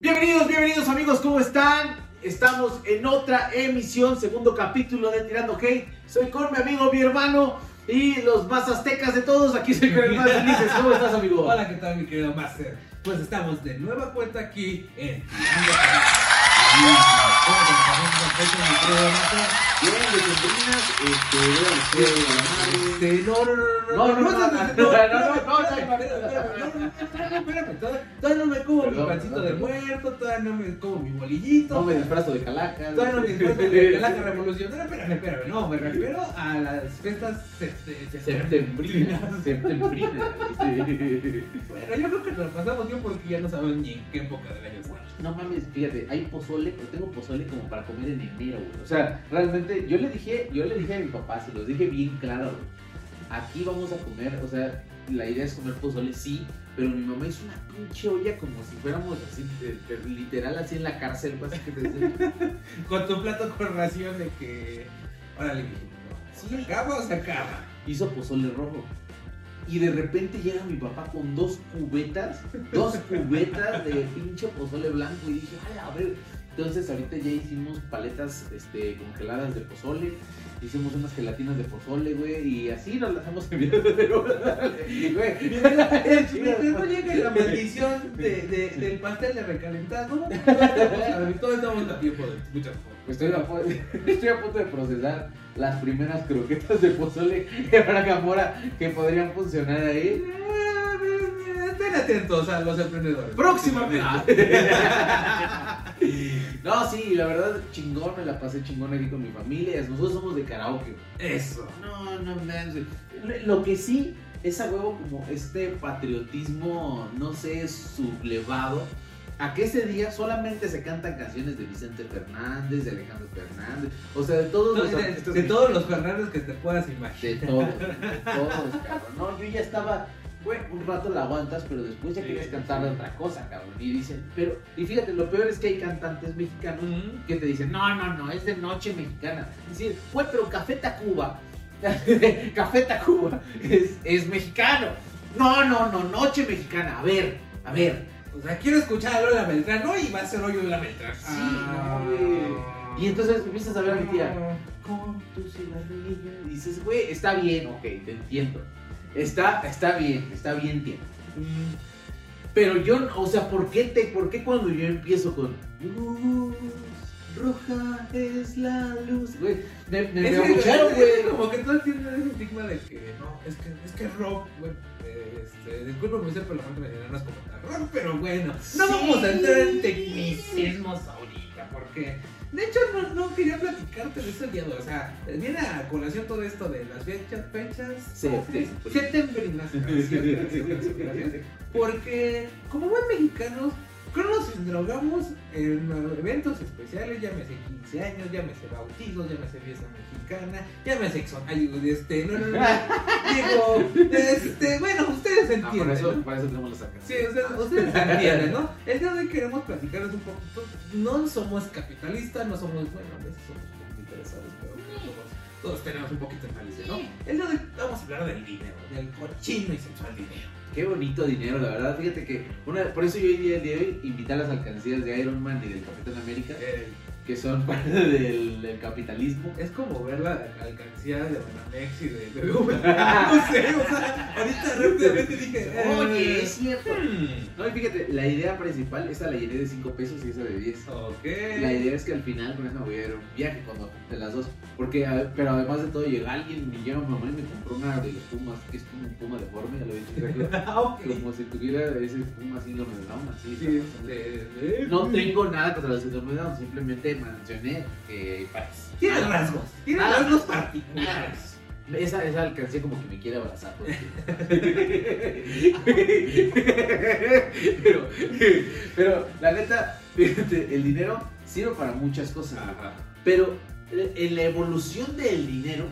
Bienvenidos, bienvenidos amigos, ¿cómo están? Estamos en otra emisión, segundo capítulo de Tirando Hate. Soy con mi amigo, mi hermano y los más aztecas de todos. Aquí soy con el más felices. ¿Cómo estás, amigo? Hola, ¿qué tal, mi querido Master? Pues estamos de nueva cuenta aquí en Tirando Hate. Este, Este, no, no, no, no, No, no, no, no, no, me como mi pancito de muerto, todavía no me como mi bolillito. No me disfrazo de calaca. Todavía no me disfruto de la revolucionaria, espérame, espérame, no, me refiero a las fiestas este, Septembrinas, septembrinas. Bueno, yo creo que nos pasamos bien porque ya no sabemos ni en qué época del año estamos. No mames, fíjate, hay pozole, pero tengo pozole como para comer en enero, güey. O sea, realmente, yo le dije, yo le dije a mi papá, se los dije bien claro, güey. Aquí vamos a comer, o sea, la idea es comer pozole, sí, pero mi mamá hizo una pinche olla como si fuéramos así, de- de- literal así en la cárcel, pues, así que te Con tu plato con ración de que. Órale, mijito, ¿se acaba o se acaba? hizo pozole rojo. Y de repente llega mi papá con dos cubetas, dos cubetas de pinche pozole blanco y dije, a ver. Entonces ahorita ya hicimos paletas este, congeladas de pozole, hicimos unas gelatinas de pozole, güey, y así nos las hemos enviado de güey. No llegue la maldición de, de- del pastel de recalentado, todos estamos a tiempo de muchas cosas. Estoy a, estoy a punto de procesar las primeras croquetas de pozole de Bragamora que podrían funcionar ahí. Estén atentos a los emprendedores. Próximamente. No, sí, la verdad, chingón, me la pasé chingón aquí con mi familia. Nosotros somos de karaoke. Eso. No, no manches. Lo que sí es a huevo como este patriotismo, no sé, sublevado. A que ese día solamente se cantan canciones de Vicente Fernández, de Alejandro Fernández, o sea, de todos los De, de todos los Fernández que te puedas de imaginar. todos, de todos, cabrón. No, yo ya estaba, güey, un rato la aguantas, pero después ya Sí, quieres cantar sí. otra cosa, cabrón. Y dicen, pero, y fíjate, lo peor es que hay cantantes mexicanos que te dicen, no, no, no, es de noche mexicana. Es decir, güey, pero Café Tacuba, Café Tacuba es, es mexicano. No, no, no, noche mexicana. A ver, a ver. O sea, quiero escuchar a Lola Beltrán, ¿no? Y va a ser hoyo de la Beltrán. Sí, no, güey. Y entonces empiezas a ver a mi tía, con tu cigarrillo. Y dices, güey, está bien, ok, te entiendo. Está, está bien, está bien. Mm, Pero yo, o sea, ¿por qué, te, ¿por qué cuando yo empiezo con luz roja es la luz? Güey, me, me, güey. Como que todo tiene ese estigma de que no, es que es que rock, eh, este, disculpa mi ser, pero la gente me dirá, es como rock, pero bueno, no Sí. vamos a entrar en tecnicismos ahorita, porque de hecho no, no quería platicarte de eso el día de hoy, o sea, viene a colación todo esto de las fechas, fechas, Septembrinas. septembrinas, gracias, porque como buen mexicanos, nos drogamos en eventos especiales, llámese 15 años, llámese bautizos, llámese fiesta mexicana, llámese exon... Ay, este, no, no, no, digo, este, bueno, ustedes Ah, por entienden, eso, ¿no? para eso tenemos las acá. Sí, ustedes, ustedes entienden, ¿no? El día de hoy queremos platicarles un poquito, no somos capitalistas, no somos, bueno, a veces somos todos tenemos un poquito de malicia, ¿no? El día de hoy vamos a hablar del dinero, del cochino y sensual dinero. Qué bonito dinero, la verdad. Fíjate que una, por eso yo hoy día de hoy invité a las alcancías de Iron Man y del Capitán América, Eh, que son parte del, del capitalismo. Es como ver la alcancía de Banamex y de BBV. no sé, o sea, ahorita rápidamente dije, Oye, es cierto. hmm, No, y fíjate, la idea principal, esa la llené de 5 pesos y esa de 10. Ok. La idea es que al final con esa voy a ir a un viaje cuando junte las dos. Porque, a- pero además de todo, llega alguien, me lleva mi mamá y me compró una de los pumas, que es como un puma deforme, ya lo he dicho. creo. Ah, ok. Como si tuviera ese puma síndrome de Down, así. Sí, este, No tengo nada contra la síndrome de Down, simplemente mencioné que. Tiene rasgos, tiene Ah. rasgos particulares. Esa, esa alcancía como que me quiere abrazar. pero, pero la neta, fíjate, el dinero sirve para muchas cosas. Ajá. Pero eh, en la evolución del dinero,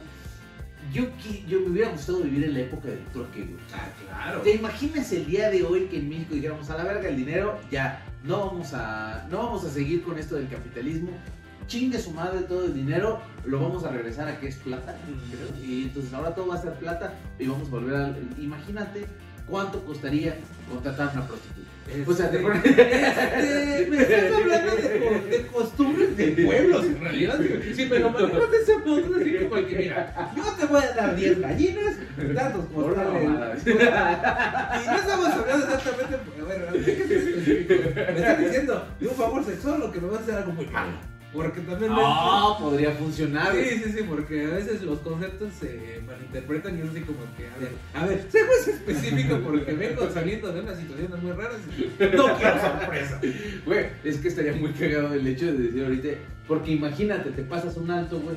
yo, yo me hubiera gustado vivir en la época del trueque, güey. Ah, claro. ¿Te imaginas el día de hoy que en México dijéramos a la verga el dinero? Ya, no vamos a, no vamos a seguir con esto del capitalismo. Chingue su madre todo el dinero, lo vamos a regresar a que es plata. creo. Y entonces ahora todo va a ser plata y vamos a volver al. Imagínate cuánto costaría contratar a una prostituta. O sea, te Este, pones- este, me estás hablando de, co- de costumbres de pueblos, en realidad. Si me lo manejas de ese modo, así como que, mira, yo te voy a dar 10 gallinas, costales. mamada. Y no estamos hablando exactamente, ver, a ver, ¿qué es específico? Me estás diciendo de un favor sexual o que me vas a hacer algo muy malo. Porque también. No, podría funcionar. Sí, sí, sí, porque a veces los conceptos se malinterpretan y es así como que, a ver, a ver, sé más específico porque vengo saliendo de unas situaciones muy raras y no quiero sorpresa. Güey, es que estaría muy cagado el hecho de decir ahorita, porque imagínate, te pasas un alto, güey,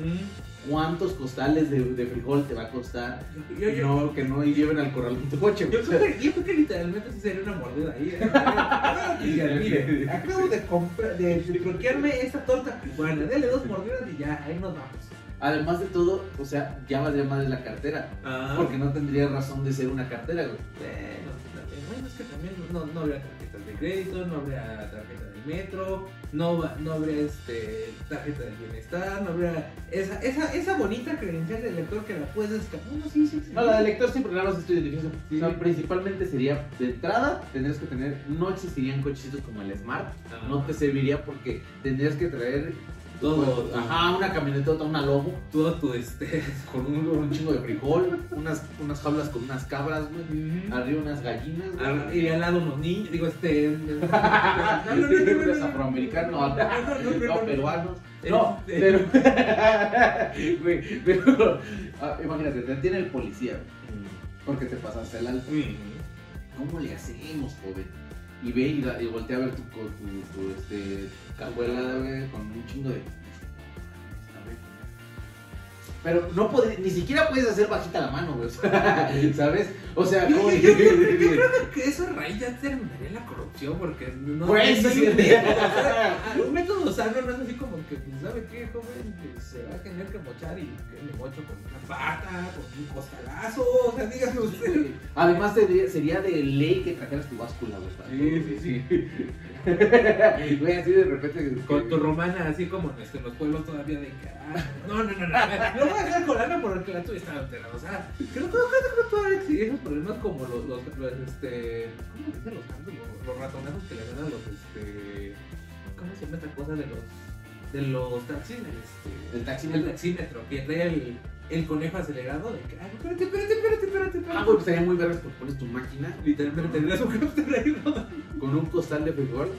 ¿cuántos costales de, de frijol te va a costar? Yo, yo, No, que no lleven al corral tu coche, yo, creo que, yo creo que literalmente sí sería una mordida ahí. ¿eh? Mire, acabo de, comprar, de, de bloquearme esta torta. Bueno, dele dos mordidas y ya, ahí nos vamos. Además de todo, o sea, ya valdría más de la cartera, Ah. porque no tendría razón de ser una cartera, güey. Bueno, es que también no, no habría tarjetas de crédito, no habría tarjeta del metro, no, no habría este, tarjeta del bienestar, no habría esa, esa, esa bonita credencial del lector que la puedes escapar. No, sí, sí, sí. No, la de lector siempre nada más estoy edificio. Sí. O sea, principalmente sería, de entrada, tendrías que tener, no existirían cochecitos como el Smart, Ah. no te serviría porque tendrías que traer Todo, ajá, una camionetota, una lobo, todo tu este. con un, un chingo de frijol, unas, unas jaulas con unas cabras, güey, arriba unas gallinas, güey. Y al lado unos niños, digo, este. No, no, no, no, no, no, no. afroamericanos, No, no, no, no, no, no, no. peruanos. No, Este- pero. Güey, pero. ah, imagínate, te detiene el policía, güey, porque te pasaste el alto. ¿Cómo le hacemos, joven? Y ve y, voltea a ver tu, tu, este, cajuela, con un chingo de. Pero no puede, ni siquiera puedes hacer bajita la mano, güey. ¿Sabes? O sea, Yo, ¿cómo- yo- yo creo, yo creo que eso raíz ya terminaría la corrupción porque no, Pues, no sí. un método, sano no es así como que, pues, ¿sabe qué, joven? Que se va a tener que mochar y que me mocho con una pata, con un costalazo, o sea, dígame usted. Además sería de ley que trajeras tu báscula, güey. Sí, sí, sí. Güey, así de repente. Con tu romana, así como en este, los pueblos todavía de que, ah, no, no, no, no, no voy a hacer con Ana porque la tuya estaba alterada, o sea, creo, que todavía existen esos problemas como los, los, este, ¿cómo se dicen los cantos? Los, ratonazos que le dan a los, este, ¿cómo se llama esta cosa de los, de los taxis? El, este, taxi el taxímetro, que trae el, el conejo acelerado de que, ay, espérate, espérate, espérate, espérate, espérate. Ah, güey, pues sería muy vergas porque pones tu máquina Literalmente tendrías un con un costal de frijol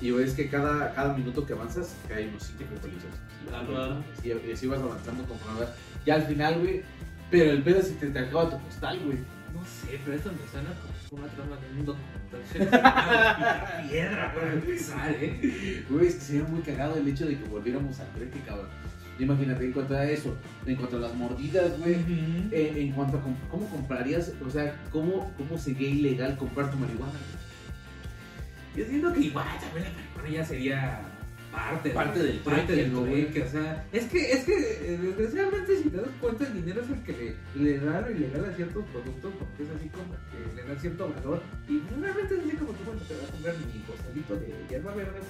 y ves que cada, cada minuto que avanzas cae unos 5 frijolitos. Ajá. Y, y así vas avanzando conforme vas. Ya al final, güey. Pero el pedo es si te, te acaba tu costal, güey. No sé, pero esto me suena como una trama de un documental. piedra para empezar, ¿eh? Güey, es que sería muy cagado el hecho de que volviéramos al trueque, cabrón. Imagínate, en cuanto a eso, en cuanto a las mordidas, güey. en cuanto a cómo comprarías, o sea, cómo, cómo sería ilegal comprar tu marihuana. Yo siento que igual también la marihuana ya sería parte, Parte del parte del ¿no, güey? trueque, o sea, es que, es que eh, desgraciadamente si te das cuenta el dinero es el que le, le da lo ilegal a ciertos productos porque es así como que le da cierto valor y realmente es así como que bueno te vas a comprar mi costalito de hierba verde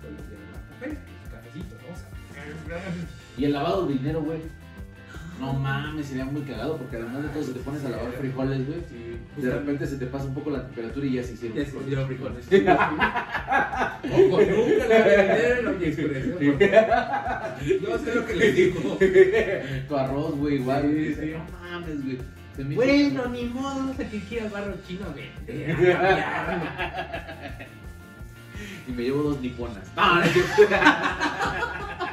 pues de hierba café, cafecito, ¿no? O sea, Y el lavado de dinero, güey. No mames, sería muy cagado porque además de todo, si te pones a lavar frijoles, güey, sí, de repente se te pasa un poco la temperatura y ya se hicieron. Ya se frijoles. hicieron frijoles. Ojo, nunca la vendieron ¿eh? Porque Yo sé lo que les digo. tu arroz, güey, igual. Sí, güey. sí. No mames, güey. Bueno, ni modo, no sé que quiera barro chino cambiarlo. Y me llevo dos niponas. No, no.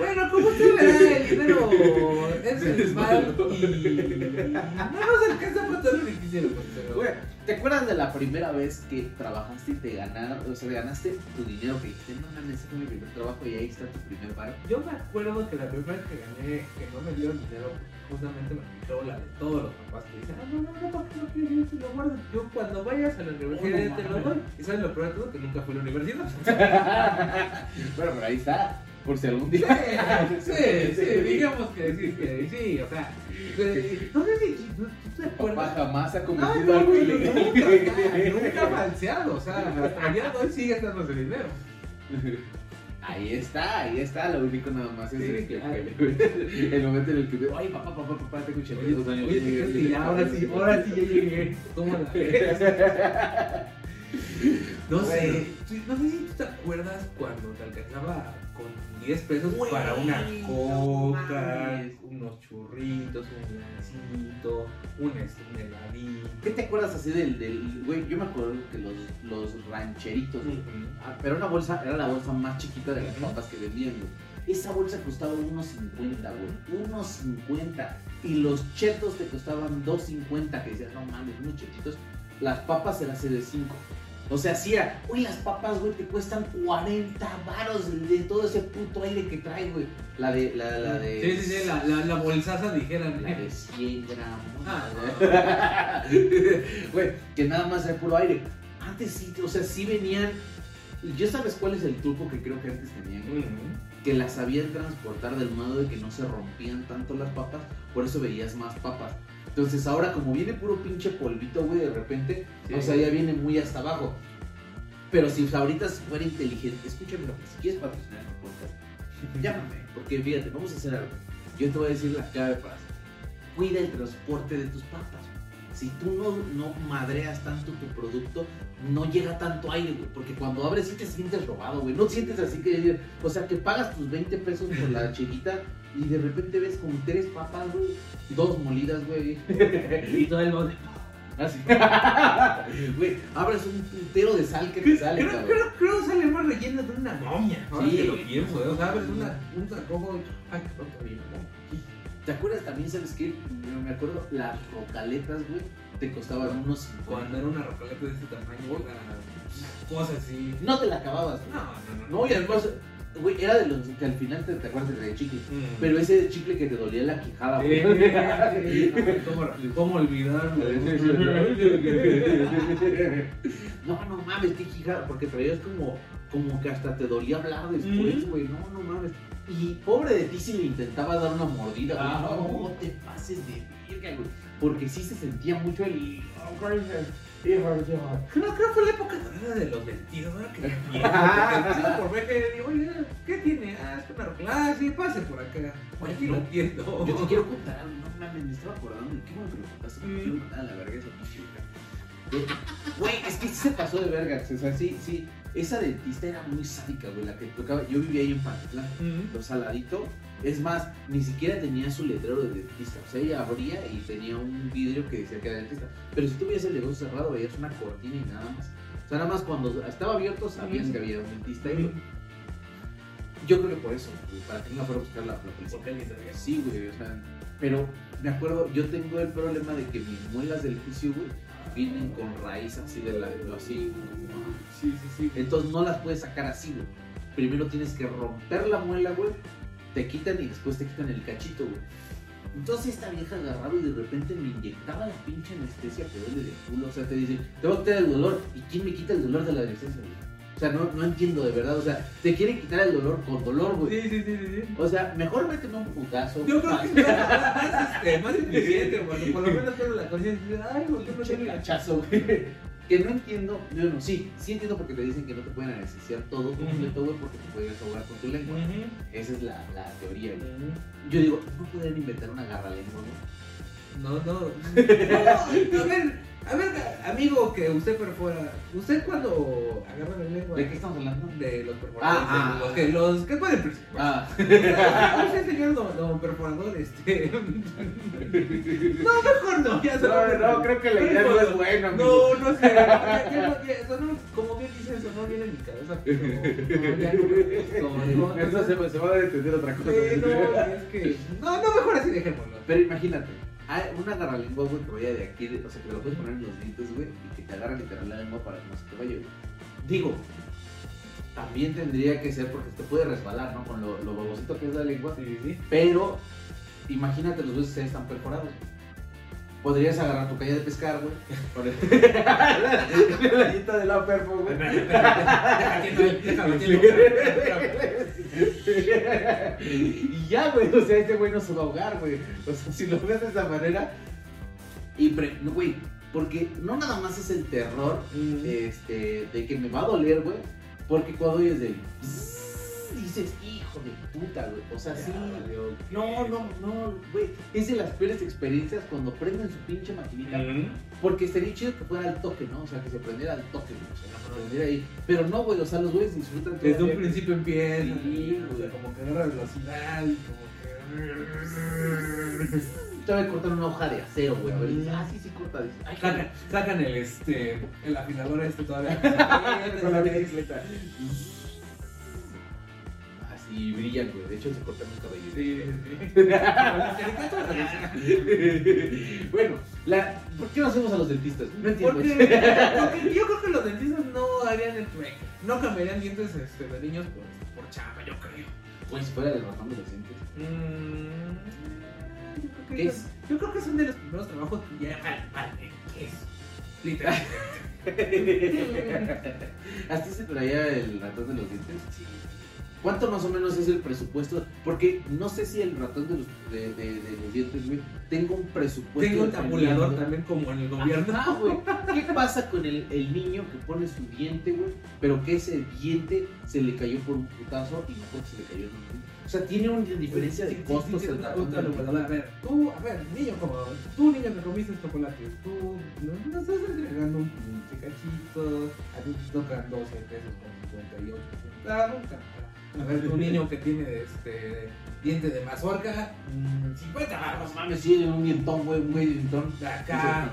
Bueno, como usted verá, el dinero es el mal y no nos alcanza para todo lo que ¿te acuerdas de la primera vez que trabajaste y te ganaron, o sea, ganaste tu dinero que dijiste, no mames, fue mi primer trabajo y ahí está tu primer bar? Yo me acuerdo que la primera vez que gané, que no me dieron dinero, justamente me aplicó la de todos los papás que dicen, ah, no, no, no, ¿para qué lo quieres? Yo te lo guardo. Yo cuando vayas a la universidad Oh, no te lo doy. Y sabes lo peor de todo, que nunca fui a la universidad. bueno, pero ahí está. Por si algún Sí, día. sí, sí, digamos que sí, que sí, o sea, eh, no sé si tú te Papá acuerdas. jamás ha cometido algo ilegal. nunca, nunca falseado, o sea, hasta el día de hoy sigue estando ese dinero. Ahí está, ahí está, lo único nada más es Sí, el, que- el momento en el que veo, ay papá, papá, papá, tengo 82 años. Oye, Sí, ahora sí, ahora sí ya llegué. ¿Cómo la ves? No sé, sí, no sé si tú te acuerdas cuando te alcanzaba con 10 pesos para una coca, unos churritos, un gancito, un, un heladito. ¿Qué te acuerdas así del, del, güey? Yo me acuerdo que los, los rancheritos, ah, pero una bolsa, era la bolsa más chiquita de las papas que vendían, güey. Esa bolsa costaba 1.50, güey. 1.50. Y los chetos te costaban 2.50. Que decías, no mames, unos chetitos. Las papas se las hace de 5. O sea, si era, uy, las papas, güey, te cuestan 40 varos de todo ese puto aire que trae, güey. La de, la, la de. Sí, sí, sí, la, la, la bolsaza dijeran. La de 100 gramos. Ah. Güey, que nada más era puro aire. Antes sí, o sea, sí venían. ¿Ya sabes cuál es el truco que creo que antes tenían? güey? Que las sabían transportar del modo de que no se rompían tanto las papas, por eso veías más papas. Entonces ahora como viene puro pinche polvito, güey, de repente, Sí. o sea, ya viene muy hasta abajo. Pero si ahorita fuera inteligente, escúchame lo que si quieres patrocinar el podcast, llámame, porque fíjate, vamos a hacer algo. Yo te voy a decir la clave para hacer. Cuida el transporte de tus papas. Si tú no, no madreas tanto tu producto, no llega tanto aire, güey. Porque cuando abres sí te sientes robado, güey. No sientes así que... O sea, que pagas tus 20 pesos por la chiquita y de repente ves como tres papas, güey. Dos molidas, güey. Y todo el bote. Así. Güey, abres un puntero de sal que te sale, Creo, creo, creo que sale más relleno de una momia. Sí. que lo pienso, ¿eh? o sea, abres una, un sacojo. Ay, bien, ¿no? ¿Te acuerdas también, sabes qué? No me acuerdo, las rocaletas, güey, te costaban unos 50. Cuando era una rocaleta de este tamaño, era una cosa así. No te la acababas, güey. No, no, no. No, y además, güey, era de los que al final te, te acuerdas de chicle. Mm. Pero ese chicle que te dolía la quijada, güey. no, ¿Cómo, olvidarlo? No, no mames, qué quijada, porque traías como, como que hasta te dolía hablar después, Mm. güey. No, no mames. Y pobre de ti si le intentaba dar una mordida, güey. Ah. no, te pases de verga, güey. Porque sí se sentía mucho el. Creo, creo que fue la época dorada de los vestidos, ¿verdad? Que por ver que digo, oye, Ah. Ah, sí, pase por acá. Oye, Aquí no. lo entiendo. Yo te quiero contar algo, no mames, me estaba acordando qué bueno que me contaste. Mm. Quiero mandar a la verga esa pinche. Güey, es que sí se pasó de verga. O sea, sí, sí. Esa dentista era muy sádica, güey. La que tocaba. Yo vivía ahí en Pantlán. Mm. Lo saladito. Es más, ni siquiera tenía su letrero de dentista. O sea, ella abría y tenía un vidrio que decía que era dentista. Pero si veías el negocio cerrado, veías una cortina y nada más. O sea, nada más cuando estaba abierto sabías Mm. que había un dentista ahí. Yo creo que por eso, güey, para que no fuera a buscar la, la policía. Porque alguien sabía. Sí, güey, o sea, pero me acuerdo, yo tengo el problema de que mis muelas del juicio, güey, vienen con raíz así de la, así, Sí, sí, sí. entonces no las puedes sacar así, güey. Primero tienes que romper la muela, güey, te quitan y después te quitan el cachito, güey. Entonces esta vieja agarraba y de repente me inyectaba la pinche anestesia que duele de culo, o sea, te dice, te va a quitar el dolor, ¿y quién me quita el dolor de la anestesia, güey? O sea, no, no entiendo de verdad, o sea, te quieren quitar el dolor con dolor, güey. Sí, sí, sí, sí, sí. O sea, mejor méteme un putazo. Yo creo que es más, este, más eficiente, porque por lo menos tengo la conciencia ay, ¿por qué no tiene cachazo, güey. Que no entiendo, yo no, sí, sí entiendo porque te dicen que no te pueden anestesiar todo completo, güey, porque te puedes ahogar con tu lengua. Esa es la, la teoría, güey. Yo digo, no podrían inventar una garra lengua, güey. No, no. no. A ver, a ver, amigo que usted perfora. ¿Usted cuando agarra la lengua ¿De qué estamos hablando? de los perforadores? Ah, de ah. los, que, los que pueden perforar. Ah, Usted, señor don, don perforador, este. No, mejor no, ya se creo que la idea no es buena, amigo. No, no sé. ya- ya no- ya- sonó- como bien dicen, eso no viene en mi cabeza. Pero, no, ya no, no, no, Eso no, se, va a entender otra cosa. Sí, no, es que. No, no, mejor así dejémoslo. Pero imagínate, hay una garralengua, güey, que vaya de aquí, de- o sea, que te lo puedes poner en los dientes, güey, y que te agarra literal la lengua para que no se te vaya, güey. Digo, también tendría que ser porque te puede resbalar, ¿no? Con lo, lo babosito que es la lengua. Sí, sí. Pero, imagínate los huesos que están perforados. Podrías agarrar tu caña de pescar, güey. Con el- la de la perfo, güey. Déjame, déjame, déjame. y ya, güey, o sea, este güey no se va a ahogar, güey. O sea, si lo ves de esa manera. Y, pre- no, güey, porque no nada más es el terror este, de que me va a doler, güey. Porque cuando oyes el. bzzz, dices, hijo de puta, güey. O sea, sí. No, no, no, güey. Es de las peores experiencias cuando prenden su pinche maquinita. Porque sería chido que fuera al toque, ¿no? O sea, que se prendiera al toque, güey. O sea, prendiera ahí. Pero no, güey, o sea, los güeyes disfrutan Desde un todavía. principio empieza, Sí, o sea, como que agarra velocidad y como que... Te voy a cortar una hoja de acero, güey. Ah, sí, sí, corta. Ay, Sacan, sacan el este el afinador este todavía con la bicicleta. Así brillan, güey. De hecho, se cortan los cabellos. Sí, sí. bueno, la... ¿por qué no hacemos a los dentistas? No entiendo. Porque, porque yo creo que los dentistas no harían el trueque. No cambiarían dientes este, de niños por, por chamba, yo creo. Güey, si fuera el de los dientes. Mm, yo creo que ¿Qué es- Yo creo que son de los primeros trabajos que ya vale, ¿qué es? Literal. ¿Así se traía el ratón de los dientes? ¿Cuánto más o menos es el presupuesto? Porque no sé si el ratón de los, de, de- de los dientes, güey, tenga un presupuesto. Tengo un tabulador también como en el gobierno. Ajá, güey. ¿Qué pasa con el, el niño que pone su diente, güey? Pero que ese diente se le cayó por un putazo y no se le cayó en un... O sea, tiene una diferencia de costos el ratón. A ver, tú, a ver, niño como, tú niño que comiste chocolates, tú no, no estás entregando un pinche cachito, a ti te tocan 12 pesos con 58 centavos, a ver, tu niño que tiene este diente de mazorca, mm, 50 Ah, baros. no mames, sí, un dientón, güey, un güey dientón. De acá,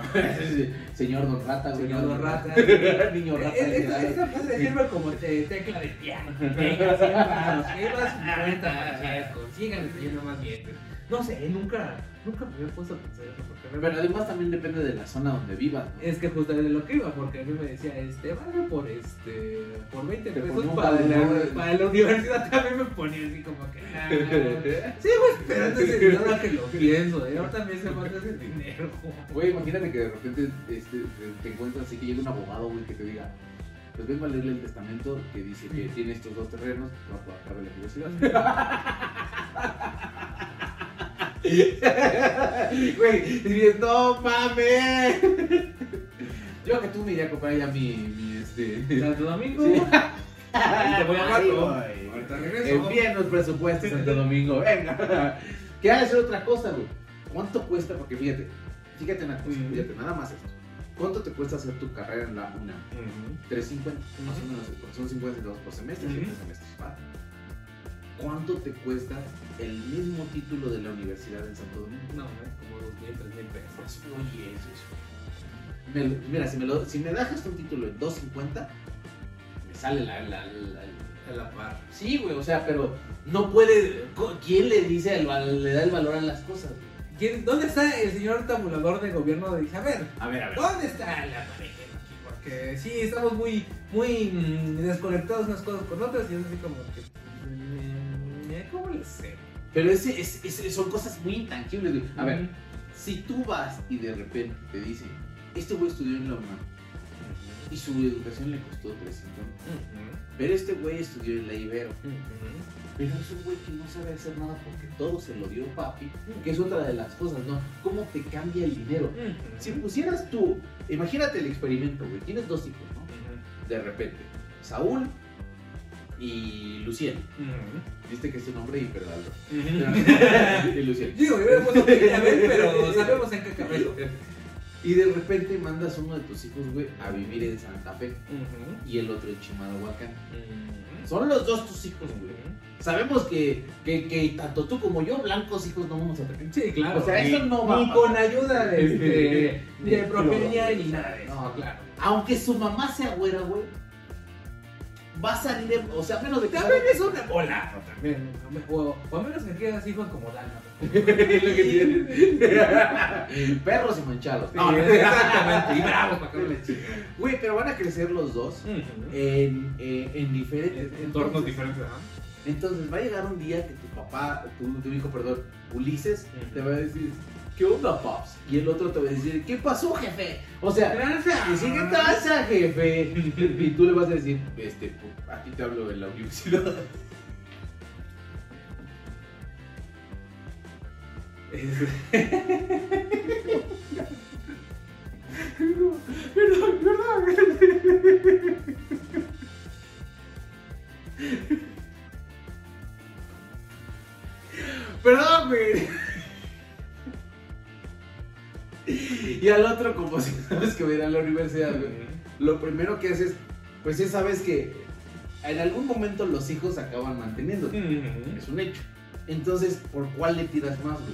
Señor Don Rata, güey. señor Don Rata. Niño Rata. Eh, Esta, madre sirve como te- tecla de piano. Venga, 100 baros, lleva 50 Pacheco, síganle trayendo más dientes. No sé, nunca, nunca me había puesto a pensar eso. Porque Pero además también depende de la zona donde vivas, ¿no? es que justo de lo que iba, porque a mí me decía, este, vale por este, por 20 Te pesos para la, tabulador. para la universidad también me ponía así como que, ah, sigo esperando ese dinero ahora que lo pienso, ¿eh? ahora también se manda ese dinero. Güey, imagínate que de repente este, te encuentras así que llega un abogado, güey, que te diga, pues vengo a leerle el testamento que dice que tiene estos dos terrenos, va a la universidad. Güey, no mames. Yo que tú me iría a comprar ya mi, mi este. Santo Domingo, Sí. ahí te voy a güey. Ahorita regreso. Envíen los presupuestos Santo Domingo, venga. Que ha de ser otra cosa, güey. ¿Cuánto cuesta? Porque fíjate, fíjate una cosa, fíjate, nada más esto. ¿Cuánto te cuesta hacer tu carrera en la UNAM? Ujú. 350, más o menos, son 50 centavos por semestre, 7 Ujú. semestres, ¿va? ¿Cuánto te cuesta el mismo título de la universidad en Santo Domingo? No, es como dos mil, tres mil pesos. Oye, eso es. Me mira, si me, lo, si me das un título en 250, me sale la, la, la- A la par. Sí, güey, o sea, pero no puede. ¿Quién le dice, el, le da el valor a las cosas? güey? ¿Quién- ¿Dónde está el señor tabulador de gobierno? Dice, a ver, A ver, a ¿dónde está la pareja aquí? Porque sí, estamos muy, muy mm, desconectados unas cosas con otras y es así como que. Mm, ¿Cómo le sé? Pero ese, es- ese- son cosas muy intangibles, güey. A ver, si tú vas y de repente te dicen, este güey estudió en la UNAM y su educación le costó 300 pero este güey estudió en la Ibero. Pero es un güey que no sabe hacer nada porque todo se lo dio papi, que es otra de las cosas, ¿no? ¿Cómo te cambia el dinero? Si pusieras tú, imagínate el experimento, güey, tienes dos hijos, ¿no? De repente, Saúl y Lucien. Viste que es un hombre hiperalto. y Lucien. Digo, yo le puse a ver, pero sabemos en qué cabeza. Y de repente mandas uno de tus hijos, güey, a vivir en Santa Fe y el otro en Chimalhuacán. Son los dos tus hijos, güey. Sabemos que, que, que tanto tú como yo, blancos hijos, no vamos a tener. Sí, claro. O sea, eso no va Ni con ayuda de, de progenia ni nada de eso. No, claro. Aunque su mamá sea güera, güey, va a salir, de- o sea, a menos de que También es una bola. También. O, o a menos que quieras hijos como Dana. Es lo que. Perros y manchados. Sí, No, exactamente. Y bravos para que no le chinguen. Güey, pero van a crecer los dos en, eh, en diferentes Entornos entonces- diferentes, ¿no? Entonces va a llegar un día que tu papá, tu, tu hijo, perdón, Ulises, te va a decir, ¿qué onda, Pops? Y el otro te va a decir, ¿qué pasó, jefe? O sea, ¿qué ah. pasa, jefe? Y tú le vas a decir, este, aquí te hablo de la universidad. Perdón, güey. Y al otro, como si sabes que va a ir a la universidad, güey. Lo primero que haces, pues ya sabes que en algún momento los hijos acaban manteniendo. Es un hecho. Entonces, ¿por cuál le tiras más, güey?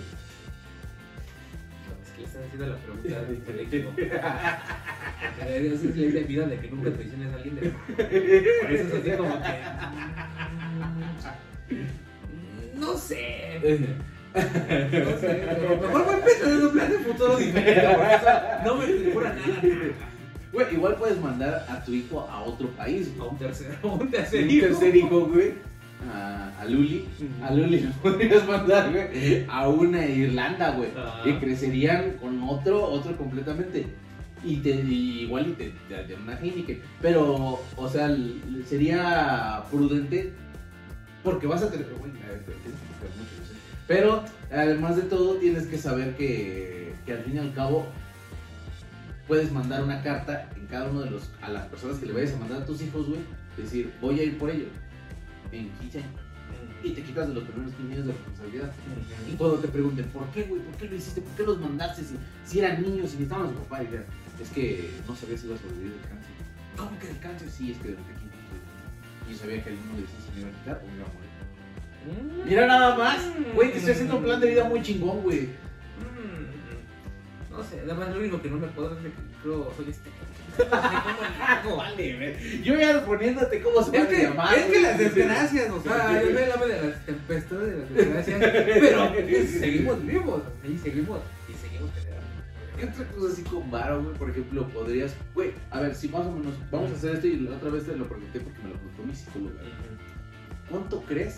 Es que le están haciendo la pregunta diferente. Esa es la ley de vida de que nunca traiciones a alguien. De... Por eso es así como que. mm, No sé. No sé. pero Mejor voy a pensar en un plan de futuro diferente. No me figura nada. Güey, igual puedes mandar a tu hijo a otro país, A güey. un tercero. Un Un tercer hijo. tercer hijo, güey. A, a Luli. A Luli podrías mandar, güey. A una Irlanda, güey. Ah. Y crecerían con otro, otro completamente. Y, te, y igual y te, te darían una Heineken. Pero, o sea, sería prudente. Porque vas a tener. güey, pero además de todo, tienes que saber que, que al fin y al cabo. Puedes mandar una carta en cada uno de los. a las personas que le vayas a mandar a tus hijos, güey. Decir, voy a ir por ellos. En 15 años. Y te quitas de los primeros 15 años de responsabilidad. Y cuando te pregunten, ¿por qué, güey? ¿Por qué lo hiciste? ¿Por qué los mandaste? Si, si eran niños, si necesitaban a su papá. Y digan, es que no sabía si iba a sobrevivir del cáncer. ¿Cómo que del cáncer? Sí, es que 15 años. Yo sabía que el uno de se me iba a quitar o me iba a morir. Mira nada más. Güey, te estoy haciendo un plan de vida muy chingón, güey. Mm, No sé, además lo único que no me puedo es de que creo soy este. Vale. Yo ya poniéndote cómo se Es van a que, llamar. es que las desgracias, o sea, yo me hablo de las tempestades, de las desgracias, pero pues, seguimos vivos, y seguimos, y seguimos generando. ¿Qué otra cosa así con varo, güey? Por ejemplo, podrías. Güey, a ver, si más o menos. Vamos a hacer esto y la otra vez te lo pregunté porque me lo preguntó mi psicóloga. ¿Cuánto crees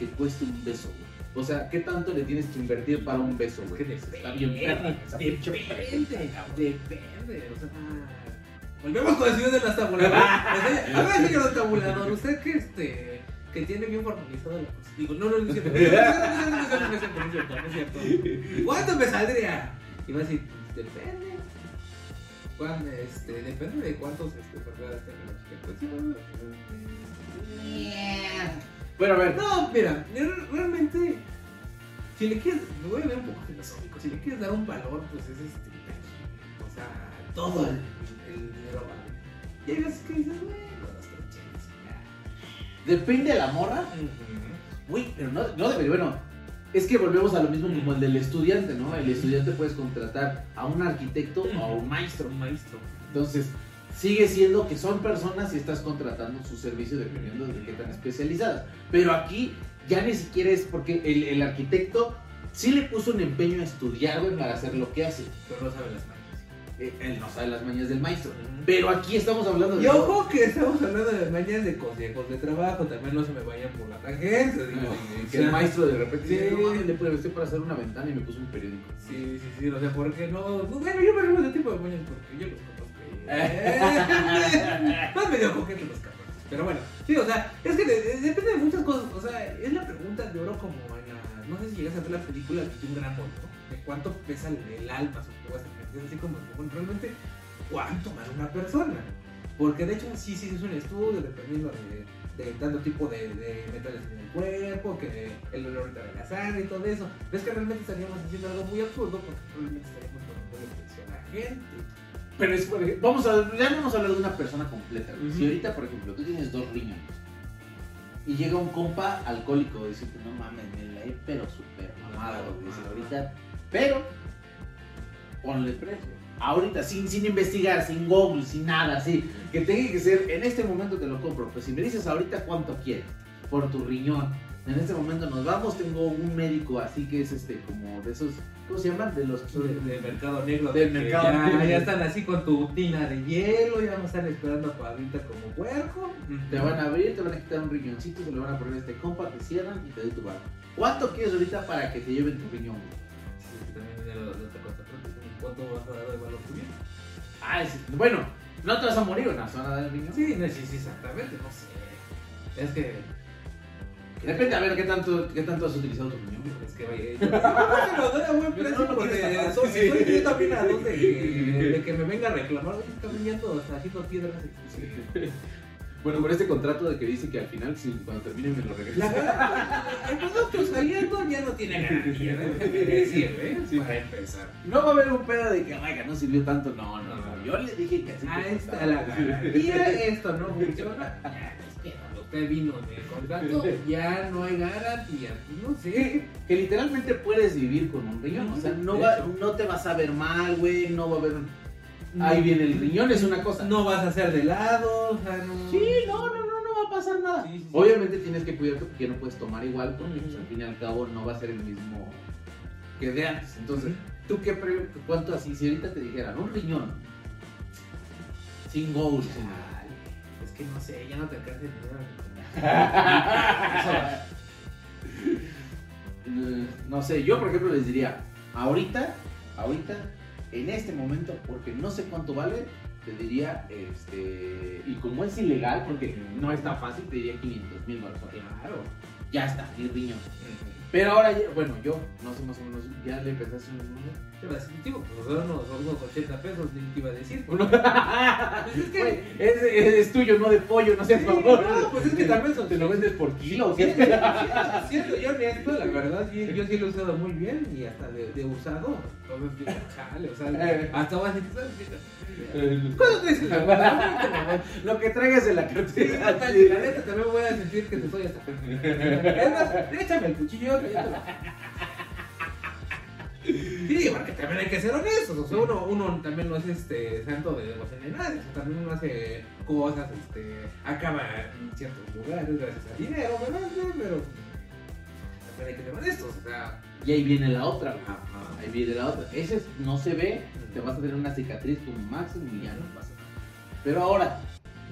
que cueste un beso, güey? O sea, ¿qué tanto le tienes que invertir para un beso, güey? Es que Está bien perra, Depende, depende, o sea, volvemos con el señor de las tabuladoras. A ver, señor tabulador, usted que este que tiene bien formalizado la cosa. Digo, no, no, no es cierto. No es cierto, no es cierto. ¿Cuánto me saldría? Y va a decir, pues, depende. ¿Cuán, este, depende de cuántos este, chica. Pues, sí, bueno, a ver. no, mira, re- realmente, si le quieres, me voy a ver un poco filosófico, si le quieres dar un valor, pues es este, o sea, todo el, el dinero vale. Y hay veces que dices, bueno, dos trocheras, ya. Depende de la morra. Güey, pero no, no debería. Bueno, es que volvemos a lo mismo como el del estudiante, ¿no? El estudiante puedes contratar a un arquitecto o a un maestro. Un maestro. Entonces, sigue siendo que son personas y estás contratando su servicio dependiendo de qué tan especializadas. Pero aquí ya ni siquiera es porque el, el arquitecto sí le puso un empeño a estudiar, güey, para hacer lo que hace. Pero no sabe las manos. Eh, él no sabe las mañas del maestro. Pero aquí estamos hablando de. Y ojo que estamos hablando de mañas de consejos de trabajo, también no se me vayan por la tangente, digo. Eh, que el maestro de repente dice, Sí. no mames, le puse para hacer una ventana y me puso un periódico. Sí, sí, sí, o sea, porque no. no, Bueno, yo me río de tipo de mañas porque yo los conozco. Y- Más medio coquetos los cabrones. Pero bueno, sí, o sea, es que de- de- depende de muchas cosas. O sea, es la pregunta de oro como en la. No sé si llegas a ver la película de un gramo, ¿no? De cuánto pesa el, alma, supongo. Es así como, bueno, realmente, ¿cuánto vale una persona? Porque de hecho, sí, sí, es un estudio dependiendo de, de tanto tipo de, metales en el cuerpo, que el olor de la sangre y todo eso. Pero es que realmente estaríamos haciendo algo muy absurdo porque probablemente estaríamos poniendo a gente. Pero es, por ejemplo, vamos a, ya no vamos a hablar de una persona completa. Si ahorita, por ejemplo, tú tienes dos riñones y llega un compa alcohólico y decirte, no mames, me la he pero súper mamada, güey. Dice, ahorita, pero ponle precio. Ahorita, sin, sin investigar, sin Google, sin nada, así. Que tenga que ser, en este momento te lo compro. Pues si me dices ahorita cuánto quieres por tu riñón, en este momento nos vamos, tengo un médico así que es este, como de esos, ¿cómo se llaman? De los De, de mercado negro. Del de que mercado ya, negro. Ya están así con tu tina de hielo, ya no están esperando para abrirte como puerco. Te van a abrir, te van a quitar un riñoncito, se lo van a poner a este compa, te cierran y te doy tu barro. ¿Cuánto quieres ahorita para que te lleven tu riñón? Sí, que también la otra cosa. pero ¿Cuánto vas a dar de valor tuyo? Ah, es- bueno, no te vas a morir, ¿no? ¿Se van a dar el riñón? Sí, no, sí, sí, exactamente, no sé. Es que. Depende, a ver, ¿qué tanto, qué tanto has utilizado tu riñón? Es que, güey, yo no doy a buen precio No porque soy, Sí. soy a dos de que, de que me venga a reclamar. Oye, cabrón, ya todo está haciendo piedras. Bueno, por este contrato de que dice que al final, si cuando termine me lo La regresa. verdad, el producto saliendo ya no tiene garantía, decir, ¿eh? Sí. Para empezar. No va a haber un pedo de que, oiga, no sirvió tanto. No, no, no. Yo le dije que así. Ah, está la garantía, esto no funciona. Usted vino en el contrato, ya no hay garantía. No sé. Que literalmente puedes vivir con un riñón. O sea, no, De va, no te vas a ver mal, güey. No va a haber. Ahí viene el riñón, es una cosa. No vas a hacer de lado, o sea, no. Sí, no, no, no, no va a pasar nada. Sí, sí, sí. Obviamente tienes que cuidarte porque no puedes tomar igual, porque pues, al fin y al cabo no va a ser el mismo que de antes. Entonces. ¿tú qué pre- cuánto así? Si ahorita te dijeran un riñón, sin gold, que no sé, ya no te alcanza el dinero. No sé, yo por ejemplo les diría, ahorita, ahorita, en este momento, porque no sé cuánto vale, te diría, este, y como es ilegal, porque no es tan fácil, te diría 500 mil dólares. Claro. Ya está, mi riñón. Pero ahora, bueno, yo, no sé más o menos, ya le pensaste unos números. Te decir, tipo, pues unos, unos 80 pesos, ni te iba a decir. Uno- es que- Güey, es, es- es tuyo, no de pollo, no seas Sí, favor. no, pues es que también son- ¿Te lo vendes por kilo Sí, sí, cierto, yo honesto, la verdad, yo, yo sí lo he usado muy bien y hasta de, de usado. Digo, chale, o sea, hasta vas a decir. ¿Cuándo traes la guarda? Lo que traigas en la Sí, cartera. la neta también voy a sentir que te estoy hasta. Es más, échame el cuchillo. Sí, porque también hay que ser honestos. O sea, uno, uno también no es este santo de devoción sea, también uno hace cosas, este, acaba en ciertos lugares gracias al dinero, ¿verdad? Pero también hay que ser honestos. O sea, Y ahí viene la otra, ajá. Ahí viene la otra. Ese es- no se ve, te vas a tener una cicatriz como máximo y ya no pasa nada. Pero ahora,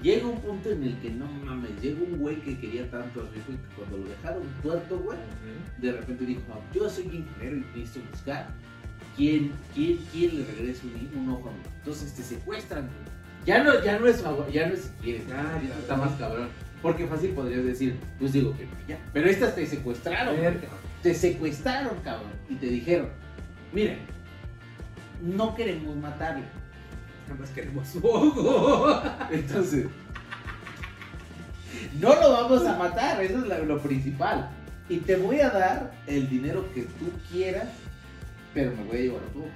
llega un punto en el que no mames, llega un güey que quería tanto a su hijo y que cuando lo dejaron tuerto, güey, de repente dijo, "No, yo soy ingeniero y necesito buscar quién, quién, quién le regrese un, un ojo. a mí?". Entonces te secuestran, güey. Ya no, ya no es ya no es si quieres, Ah, claro. está más cabrón. Porque fácil podrías decir, pues digo que no, ya. Pero estas te secuestraron, güey. Te secuestraron, cabrón. Y te dijeron, miren, no queremos matarle. Nada más queremos su ojo. Entonces, no lo vamos a matar, eso es la- lo principal. Y te voy a dar el dinero que tú quieras, pero me voy a llevar a tu ojo.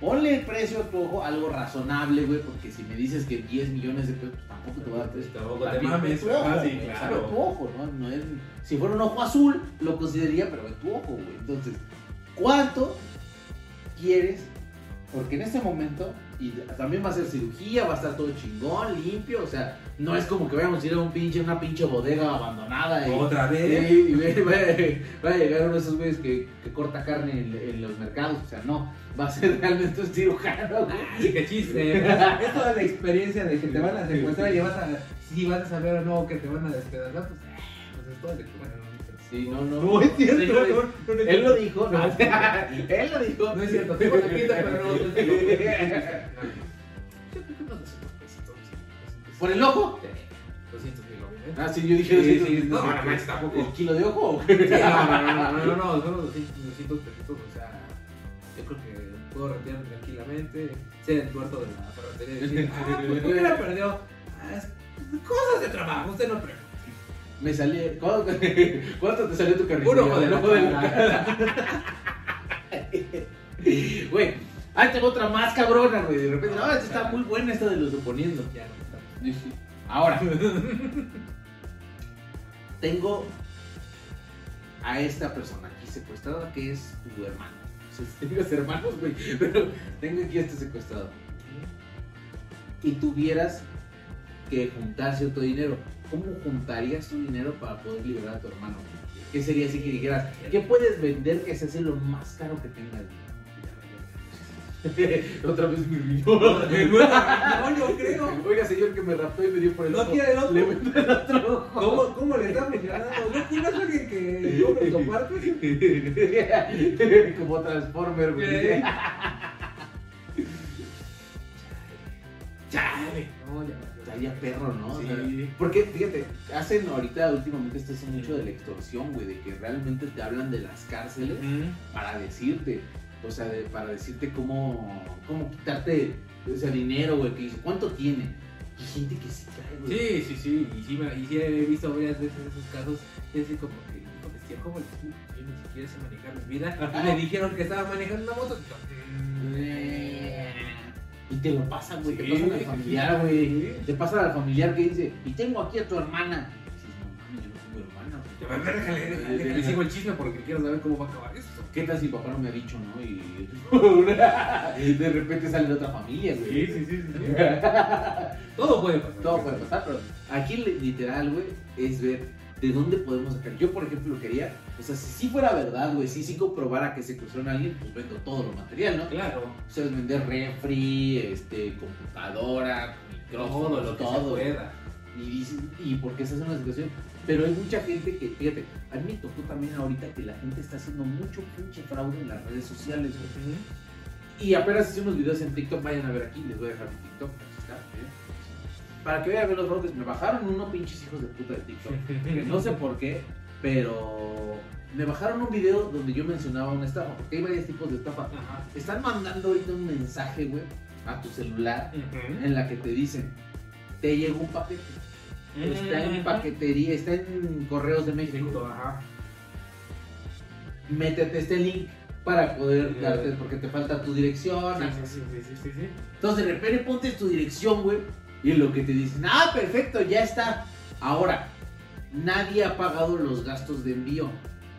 Ponle el precio a tu ojo algo razonable, güey, porque si me dices que 10 millones de pesos, pues tampoco te voy a dar precio. Tampoco te mames. ojo, Ah, sí, claro. tu ojo, ¿no? No es- si fuera un ojo azul, lo consideraría, pero es tu ojo, güey. Entonces, ¿cuánto quieres? Porque en este momento, y también va a ser cirugía, va a estar todo chingón, limpio, o sea, no es como que vayamos a ir a un pinche, una pinche bodega abandonada y, Otra vez. y va a llegar uno de esos güeyes que, que corta carne en, en los mercados, o sea, no, va a ser realmente un cirujano, güey. Sí, qué chiste. Es toda la experiencia de que te van a secuestrar y vas a, si vas a saber o no que te van a despedazar, pues, eh, pues es todo de que bueno, no, Sí, no, no. no es cierto. Señores, no, no, no es él lo dijo, no, él lo dijo. No es cierto, tengo la quinta, pero no, no es cierto. Yo creo que unos 200 pesitos, sí, ¿Por el ojo? 200 mil, obviamente. Ah, sí, yo dije Sí, 200, sí, no, no, no tampoco. ¿El kilo de ojo? No, no, no, no, no, no, son los 200, 200 pesitos, o sea, yo creo que puedo retirarme tranquilamente, ser el de la ferretería y decir, ah, pues, ¿por qué la perdió? Ah, cosas de trabajo, usted no pregunta. Me salí. ¿Cuánto, cuánto te salió tu carrito? Un ojo de la cara. Güey, ahí tengo otra más cabrona, güey. De repente, no, esta está muy buena esta de los suponiendo. Ya no está. Ahora, tengo a esta persona aquí secuestrada que es tu hermano. O sea, tengo hermanos, güey, pero tengo aquí a este secuestrado. Y tuvieras que juntar cierto dinero. ¿Cómo juntarías tu dinero para poder liberar a tu hermano? ¿Qué sería así que dijeras? ¿Qué puedes vender que se hace lo más caro que tengas? Otra vez mi riñón. No, yo creo. Oiga, señor, que me raptó y me dio por el ¿No ojo. quiere el otro? Le vendo el otro ojo. ¿Cómo, ¿Cómo le está funcionando? ¿No a alguien que compre tu parte? Como Transformer, güey. Chale. No, ya, estaría perro, ¿no? O sea, Sí. porque, fíjate, hacen ahorita, últimamente, está haciendo mucho de la extorsión, güey, de que realmente te hablan de las cárceles para decirte, o sea, de- para decirte cómo, cómo quitarte ese dinero, güey, que dice, ¿cuánto tiene? Y gente que sí trae, güey. Sí, sí, sí, y sí, me- y sí he visto varias veces esos casos, y así como que, ¿cómo le explico? Yo ni siquiera sé manejar mi vida, y le dijeron que estaba manejando una moto, y yo, mm, Eh, Y te lo pasan, güey, te Sí, pasan al sí, familiar, sí. güey. Te pasan al familiar que dice, y tengo aquí a tu hermana. Y dices, no mames, yo no tengo hermana. Ya, a ver, déjale, déjale, déjale, sigo el chisme porque quiero saber cómo va a acabar esto. ¿Qué tal si papá no me ha dicho, no? Y de repente sale de otra familia, güey. sí, sí. Todo puede pasar. Todo puede pasar, pero aquí li- literal, güey, es ver de dónde podemos sacar. Yo, por ejemplo, quería, o sea, si sí fuera verdad, güey, si sí comprobara que secuestraron a alguien, pues vendo todo lo material, ¿no? Claro. O sea, es vender refri, este, computadora, Todo micrófonos, lo que se todo. pueda. Y ¿y por qué se hace una situación? Pero hay mucha gente que, fíjate, a mí me tocó también ahorita que la gente está haciendo mucho pinche fraude en las redes sociales, güey. Y apenas hice unos videos en TikTok, vayan a ver aquí, les voy a dejar mi TikTok. Para que vean ver los fraudes, me bajaron unos pinches hijos de puta de TikTok. que no sé por qué, pero me bajaron un video donde yo mencionaba una estafa, porque hay varios tipos de estafa. Ajá. Están mandando ahorita un mensaje, güey, a tu celular en la que te dicen, te llegó un paquete. Está en paquetería, está en correos de México. Ajá. Métete este link para poder darte, porque te falta tu dirección. Sí, sí, sí, sí, sí, sí. Entonces de repente ponte tu dirección, güey, y lo que te dicen, ah, perfecto, ya está. Ahora, nadie ha pagado los gastos de envío.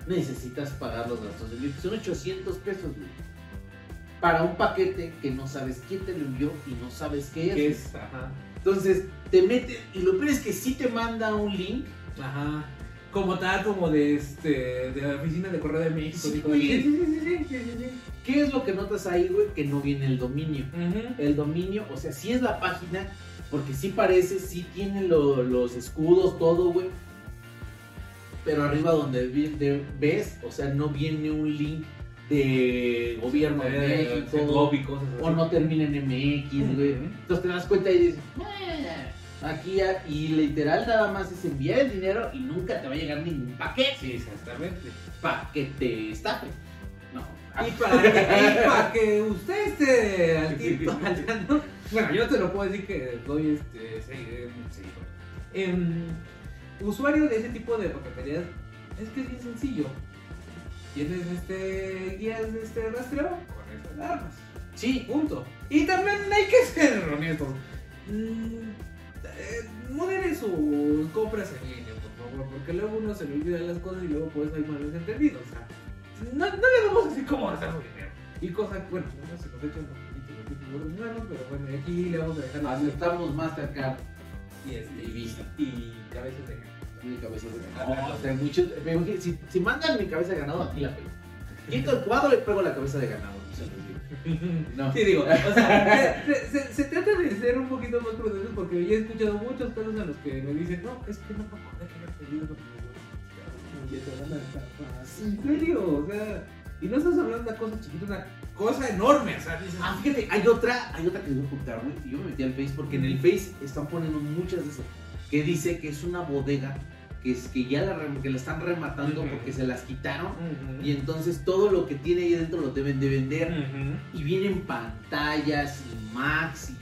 Necesitas pagar los gastos de envío, son 800 pesos, güey. Para un paquete que no sabes quién te lo envió y no sabes qué es. ¿Qué es? Ajá. Entonces, te meten, y lo peor es que sí te manda un link. Ajá. Como tal, como de este de la oficina de correo de México. Sí, sí, sí, sí. ¿Qué es lo que notas ahí, güey? Que no viene el dominio. El dominio, o sea, sí es la página, porque sí parece, sí tiene lo- los escudos, todo, güey. Pero arriba donde de- ves, o sea, no viene un link de gobierno de Eh, México. Cosas o no termina en MX, güey. Entonces te das cuenta y dices, "Eh, aquí ya", y literal nada más es enviar el dinero y nunca te va a llegar ningún paquete Sí, exactamente. para que te estafe. No. Y para que, y para que usted esté al Bueno, yo te lo puedo decir que doy este segui- seguidor. Em, usuario de ese tipo de paqueterías es que es bien sencillo. Tienes este guías de este rastreo con estas armas. Sí, Punto. Y también hay que ser honestos. Mm, eh, modere sus compras en línea, por favor, porque luego uno se le olvidan las cosas y luego pues hay malos entendidos. O sea, no, no le vamos a decir cómo gastar su dinero. Y cosas, bueno, no se nos echan un poquito de tiempo por los manos, pero bueno, aquí le vamos a dejar aceptamos Mastercard y, este, y Visa. y cabezas de gato. Mi cabeza de ganado. o sea, muchos, me imagino, si, si mandan mi cabeza de ganado, aquí la pego. Quito el cuadro, le pego la cabeza de ganado. o sea. No. Sí, digo, o sea, se, se- se trata de ser un poquito más prudentes porque yo he escuchado muchos casos en los que me dicen, no, es que no me acordé que había pedido lo que me y a. En serio, o sea, y no estás hablando de una cosa chiquita, una cosa enorme, o sea, dices, Ah, fíjate, hay otra, hay otra que voy a contar, güey. y Yo me metí al Face porque en el Face están poniendo muchas de esas. Que dice que es una bodega que, es, que ya la, que la están rematando porque se las quitaron. Y entonces todo lo que tiene ahí dentro lo deben de vender. Ujú. Y vienen pantallas y Max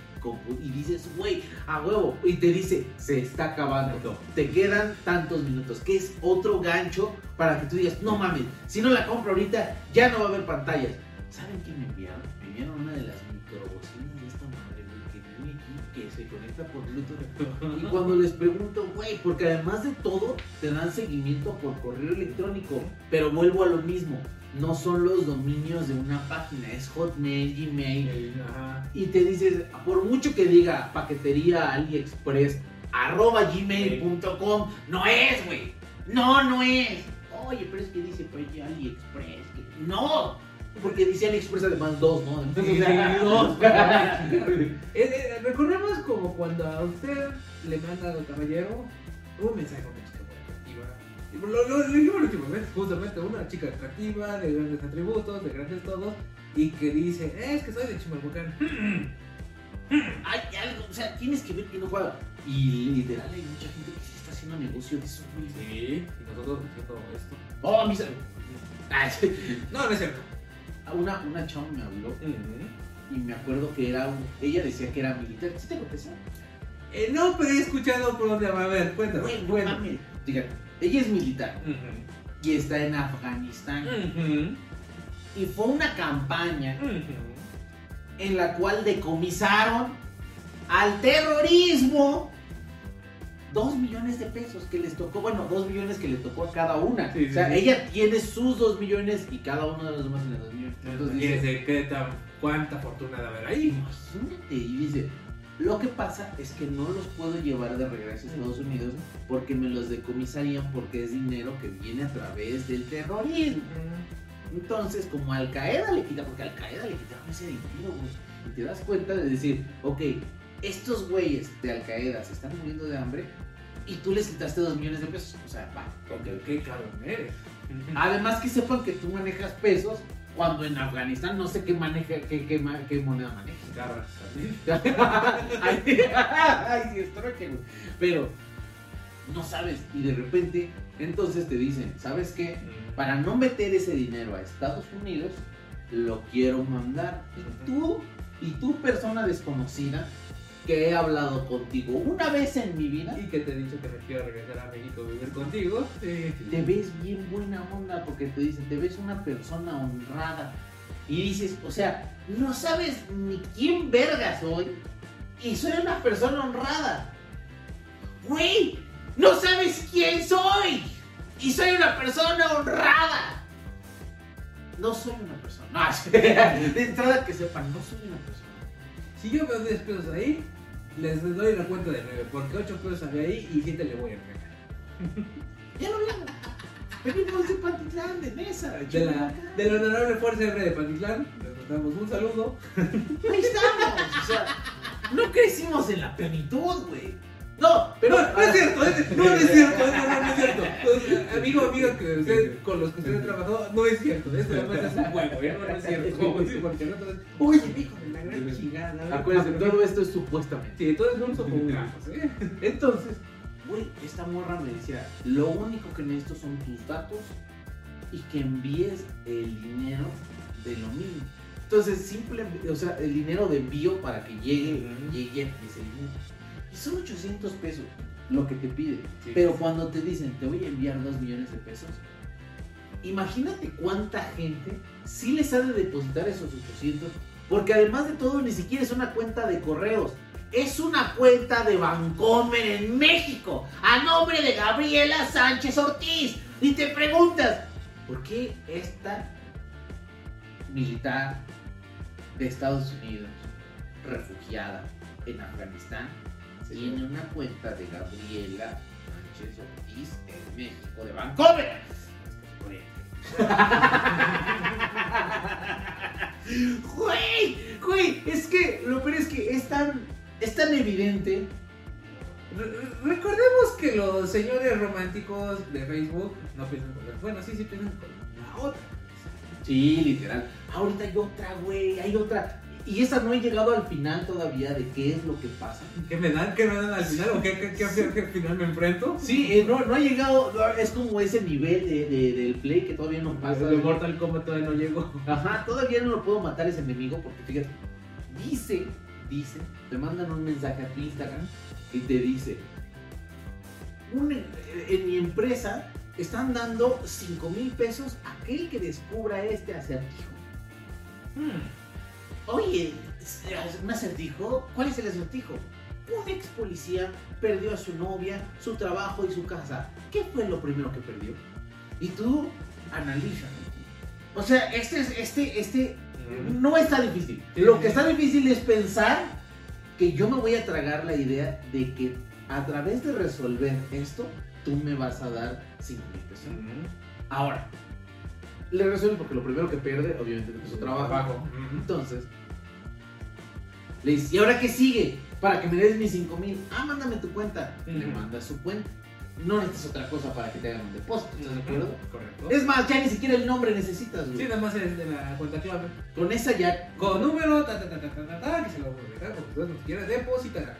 y dices, güey, a huevo. Y te dice, se está acabando. Te quedan tantos minutos. Que es otro gancho para que tú digas, no mames, si no la compro ahorita, ya no va a haber pantallas. ¿Saben qué me enviaron? Me enviaron una de las microbocinas de esta madre, güey, que viene aquí, que se conecta por Bluetooth. Y cuando les pregunto, güey, porque además de todo, te dan seguimiento por correo electrónico. Pero vuelvo a lo mismo. No son los dominios de una página, es Hotmail, Gmail. Ajá. Y te dices, por mucho que diga paquetería AliExpress, arroba gmail.com, no es, güey. No, no es. Oye, pero es que dice pues AliExpress. que- No, porque dice AliExpress además dos, ¿no? Entonces, Sí, o sea, dos. dos. Recordemos como cuando a usted le manda al caballero un mensaje atractiva. Y Lo, lo, lo dijimos la última vez, justamente una chica atractiva, de grandes atributos, de grandes todos, y que dice, "Eh, es que soy de Chimalhuacán. Hay algo, o sea, tienes que ver que no juega. Y literal hay mucha gente que sí está haciendo negocio de eso. Sí, y nosotros haciendo esto. Oh, sí. No, no es cierto. Una, una chava me habló y me acuerdo que era un, ella decía que era militar. ¿Sí te conté eso? Eh, no, pero he escuchado por dónde va. A ver, cuéntame. Bueno. Fíjate, ella es militar y está en Afganistán. Y fue una campaña en la cual decomisaron al terrorismo dos millones de pesos que les tocó, bueno, dos millones que le tocó a cada una. Sí, o sea, sí, sí. ella tiene sus dos millones y cada uno de los demás tiene dos millones. Entonces dice, qué tan, cuánta fortuna de haber ahí. imagínate, y dice, lo que pasa es que no los puedo llevar de regreso a Estados Unidos porque me los decomisarían porque es dinero que viene a través del terrorismo. Entonces, como Al Qaeda le quita, porque Al Qaeda le quitaron ese dinero, güey. Y te das cuenta de decir, ok, estos güeyes de Al Qaeda se están muriendo de hambre y tú les quitaste dos millones de pesos. O sea, va. Qué cabrón eres. Además que sepan que tú manejas pesos cuando en Afganistán no sé qué maneja, qué, qué, qué moneda manejas. Garras ay, ay, sí, es troque, güey. Pero no sabes y de repente entonces te dicen, ¿sabes qué? Para no meter ese dinero a Estados Unidos, lo quiero mandar. Y tú, y tú persona desconocida, que he hablado contigo una vez en mi vida, Y que te he dicho que me quiero regresar a México a vivir contigo. Sí. te ves bien buena onda porque te dicen, te ves una persona honrada. Y dices, o sea, no sabes ni quién verga soy. Y soy una persona honrada. Güey, no sabes quién soy. Y soy una persona honrada. No soy una persona. No, de entrada que sepan, no soy una persona. Si yo veo 10 pesos ahí, les doy la cuenta de 9, porque 8 pesos había ahí y 7 le voy a regalar. Ya lo hablamos. Venimos de Pantitlán, de Mesa. De la, de la honorable Fuerza Aérea de Pantitlán, les mandamos un saludo. Ahí estamos. O sea, no crecimos en la plenitud, güey. No, pero. no, no es cierto, es- no, no es cierto, no, no, no es cierto. Amigo, amiga, que usted, con los que usted ha trabajado, no es cierto. Esto cuenta es un juego, ¿eh? No, es cierto. Porque no, entonces, oye, hijo de la gran chingada. Acuérdense, todo esto es supuestamente. Sí, todos son sopongrafos, ¿eh? Entonces, güey, esta morra me decía: Lo único que necesito son tus datos y que envíes el dinero de lo mismo. Entonces, simplemente, o sea, el dinero de envío para que llegue, llegue ese dinero. Y son 800 pesos lo que te pide. Sí. Pero cuando te dicen, te voy a enviar 2 millones de pesos, imagínate cuánta gente sí les ha de depositar esos 800, porque además de todo, ni siquiera es una cuenta de correos. Es una cuenta de Bancomer en México, a nombre de Gabriela Sánchez Ortiz. Y te preguntas, ¿por qué esta militar de Estados Unidos, refugiada en Afganistán, tiene una cuenta de Gabriela Sánchez Ortiz en México, de Vancouver. Güey, güey, es que lo peor es que es tan, es tan evidente. Re- Recordemos que los señores románticos de Facebook no piensan con la... Bueno, sí, sí piensan con la otra. Sí, literal. Ahorita hay otra, güey, hay otra. Y esa no he llegado al final todavía de qué es lo que pasa. ¿Qué me dan? ¿Qué me dan al final? ¿O qué, qué, qué, qué- qué final me enfrento? Sí, eh, no, no ha llegado, no, es como ese nivel de, de- del play que todavía no pasa. De Mortal Kombat todavía no llegó. Ajá, todavía no lo puedo matar ese enemigo porque fíjate, dice, dice, te mandan un mensaje a tu Instagram y te dice, "Un- en mi empresa están dando 5 mil pesos a aquel que descubra este acertijo. Hmm. Oye, ¿un acertijo? ¿Cuál es el acertijo? Un ex policía perdió a su novia, su trabajo y su casa. ¿Qué fue lo primero que perdió? Y tú analiza. O sea, este, es- este, este no está difícil. Lo que está difícil es pensar que yo me voy a tragar la idea de que a través de resolver esto, tú me vas a dar 5 mil pesos. Ahora, le resuelve porque lo primero que pierde, obviamente, es su trabajo. Entonces, le dice, ¿y ahora qué sigue? Para que me des mis 5 mil. Ah, mándame tu cuenta. Le manda su cuenta. no necesitas otra cosa para que te hagan un depósito, ¿estás de acuerdo? Correcto. Es más, ya ni siquiera el nombre necesitas, güey. Sí, nada más es de la cuenta clave. Con esa ya. Con número, ta, ta, ta, ta, ta, ta, ta, que se lo voy a dejar porque tú no quieres depositar.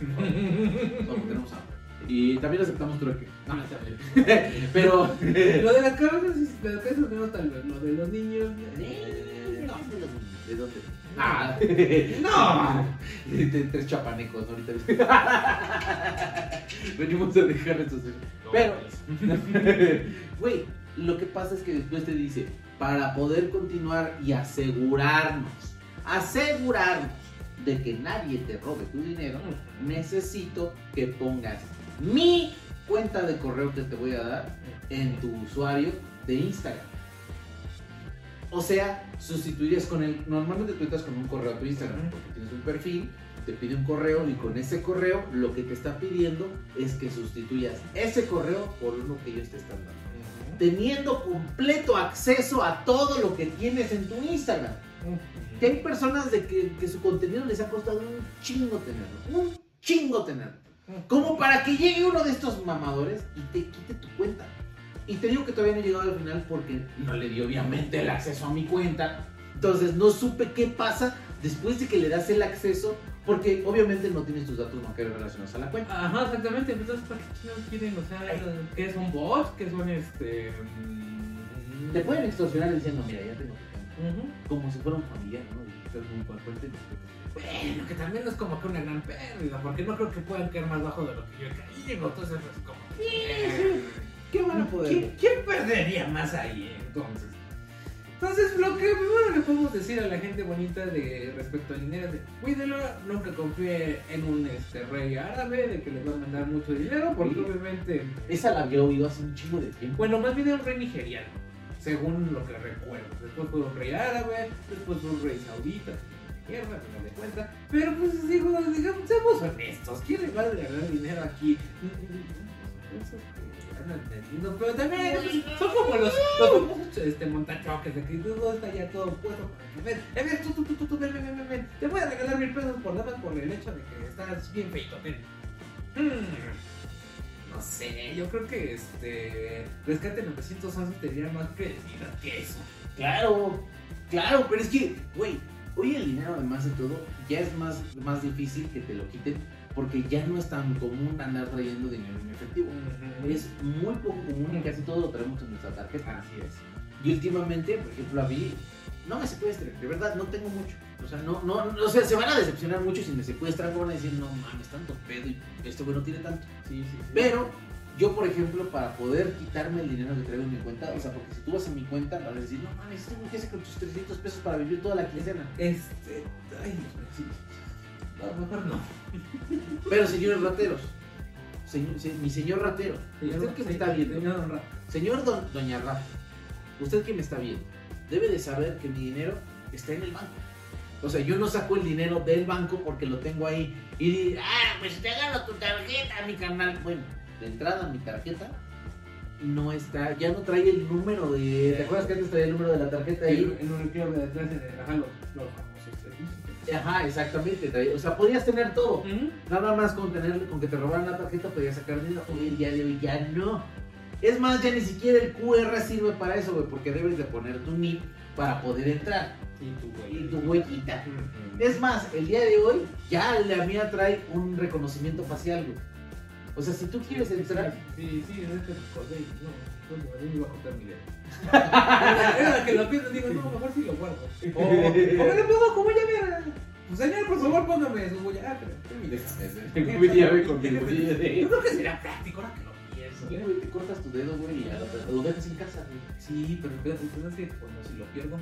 No, tenemos hambre. Y también aceptamos trueque. No, no, está bien. Pero. Lo de las eso no tal vez. Lo de los niños. No, ¿De dónde? No. Tres chapanecos, ¿no? Ahorita. Venimos a dejar estos. Pero, güey, lo que pasa es que después te dice, para poder continuar y asegurarnos, asegurarnos de que nadie te robe tu dinero, necesito que pongas mi cuenta de correo que te voy a dar en tu usuario de Instagram. O sea, sustituirías con el. Normalmente tú entras con un correo a tu Instagram porque tienes un perfil, te pide un correo y con ese correo lo que te está pidiendo es que sustituyas ese correo por uno que ellos te están dando. Teniendo completo acceso a todo lo que tienes en tu Instagram. Que hay personas de que, que su contenido les ha costado un chingo tenerlo. Un chingo tenerlo. Como para que llegue uno de estos mamadores y te quite tu cuenta. Y te digo que todavía no he llegado al final porque no le di obviamente el acceso a mi cuenta. Entonces no supe qué pasa después de que le das el acceso porque obviamente no tienes tus datos bancarios relacionados a la cuenta. Ajá, exactamente. Entonces, ¿para qué chingados quieren? O sea, ¿qué son bots? ¿Qué son este.? mm, Te pueden extorsionar diciendo, mira, ya tengo cuenta. Ujú. Como si fuera un familiar, ¿no? Y estás muy fuerte. Bueno, que también no es como que una gran pérdida, porque no creo que puedan caer más bajo de lo que yo he caído. Entonces, es como. eh, ¿Qué van a poder? ¿Quién, quién perdería más ahí entonces? Entonces, lo que primero le podemos decir a la gente bonita de respecto al dinero es de cuídelo, nunca confíe en un este, rey árabe de que les va a mandar mucho dinero, porque Sí. obviamente, Esa la había oído hace un chingo de tiempo. bueno, más bien era un rey nigeriano, según lo que recuerdo. Después fue un rey árabe, después fue un rey saudita, mierda, al final de cuentas. Pero pues digo, digamos, seamos honestos, ¿quién le va a regalar dinero aquí? Andan vendiendo, Pero también son como los, los este, montachoques de que todo está ya todo puesto ven, eh, ven, ven, ven, ven, te voy a regalar mil pesos por nada por el hecho de que estás bien feito. Hmm, No sé, yo creo que este Rescate 911 tendría más credibilidad que eso. Claro, claro, pero es que, güey, hoy el dinero además de todo ya es más, más difícil que te lo quiten porque ya no es tan común andar trayendo dinero en efectivo. Es muy poco común y casi todo lo traemos en nuestra tarjeta. Así es. Y últimamente, por ejemplo, a mí no me secuestren, de verdad, no tengo mucho. O sea, no, no, no, o sea, se van a decepcionar mucho si me secuestran, van a decir, no mames, tanto pedo y este güey no tiene tanto. Sí, sí, sí. Pero yo, por ejemplo, para poder quitarme el dinero que traigo en mi cuenta, o sea, porque si tú vas a mi cuenta, vas a decir, no mames, güey que hace con tus 300 pesos para vivir toda la quincena. Este. Ay, Dios mío, sí. A lo mejor no. Pero señores rateros, señor- se- mi señor ratero, usted que me está viendo, Señor Don Ra- señor don- doña Rafa, usted que me está viendo, debe de saber que mi dinero está en el banco. O sea, yo no saco el dinero del banco porque lo tengo ahí y di- ah, pues te agarro tu tarjeta, mi carnal. Bueno, de entrada mi tarjeta no está, ya no trae el número de. ¿Te acuerdas que antes traía el número de la tarjeta ahí? En un reclamo de atrás en el ajá, los, los famosos servicios. Ajá, exactamente. o sea, podías tener todo. Nada más con, tener, con que te robaran la tarjeta podías sacar dinero. Hoy el día de hoy ya no. Es más, ya ni siquiera el QR sirve para eso, güey, porque debes de poner tu NIP para poder entrar. Y tu güey. Y tu huellita. Es más, el día de hoy ya la mía trae un reconocimiento facial, güey. O sea, si tú quieres entrar, Sí, sí, es que recordé. No, coño, a mí me iba a contar mi idea. Era que lo pienso, digo, no, mejor si lo guardo. O, o me lo pongo como ya mira. Pues señor, por favor, póngame su. Ah, pero. Déjame ver con mi Yo creo que sería práctico ahora que lo pienso. Güey, te cortas tu dedo, güey, y ya lo, lo dejas en casa, güey. Sí, pero espérate, ¿tú sabes que cuando si lo pierdo?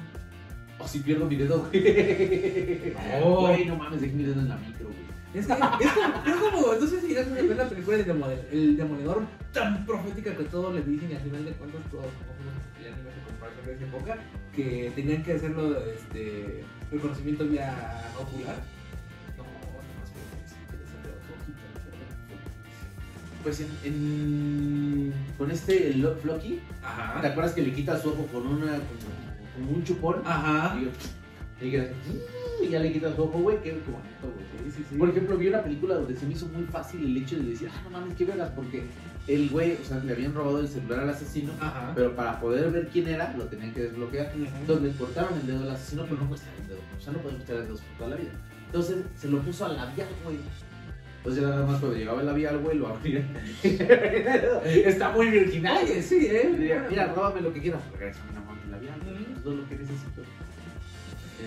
O si pierdo mi dedo, güey. No. Güey, no mames, dejé mi dedo en la micro, güey. Es que es como, es como, no sé si llegaste a ver la película de Demole- El Demoledor tan profética que todos le dicen y al final de cuentas todos de comparación de esa época que tenían que hacerlo este reconocimiento vía ocular. No. Pues en, en- con este el Lo- Floki, ¿te acuerdas que le quita su ojo con una como un chupón? Ajá. Y yo, Y ya le quitas ojo, güey, qué, qué bonito, güey. Sí, sí, sí. Por ejemplo, vi una película donde se me hizo muy fácil el hecho de decir, ah, no mames, qué vergas, porque el güey, o sea, le habían robado el celular al asesino, Ajá. pero para poder ver quién era, lo tenían que desbloquear. Entonces le cortaron el dedo al asesino, pero no muestra el dedo. O sea, no puede mostrar el dedo por toda la vida. Entonces se lo puso al labial, güey. Entonces ya nada más cuando llegaba el labial, güey, lo abría. Está muy virginal. Sí, ¿eh? Mira, mira, róbame lo que quieras. Regrésame una mano labial. Es todo lo que necesito.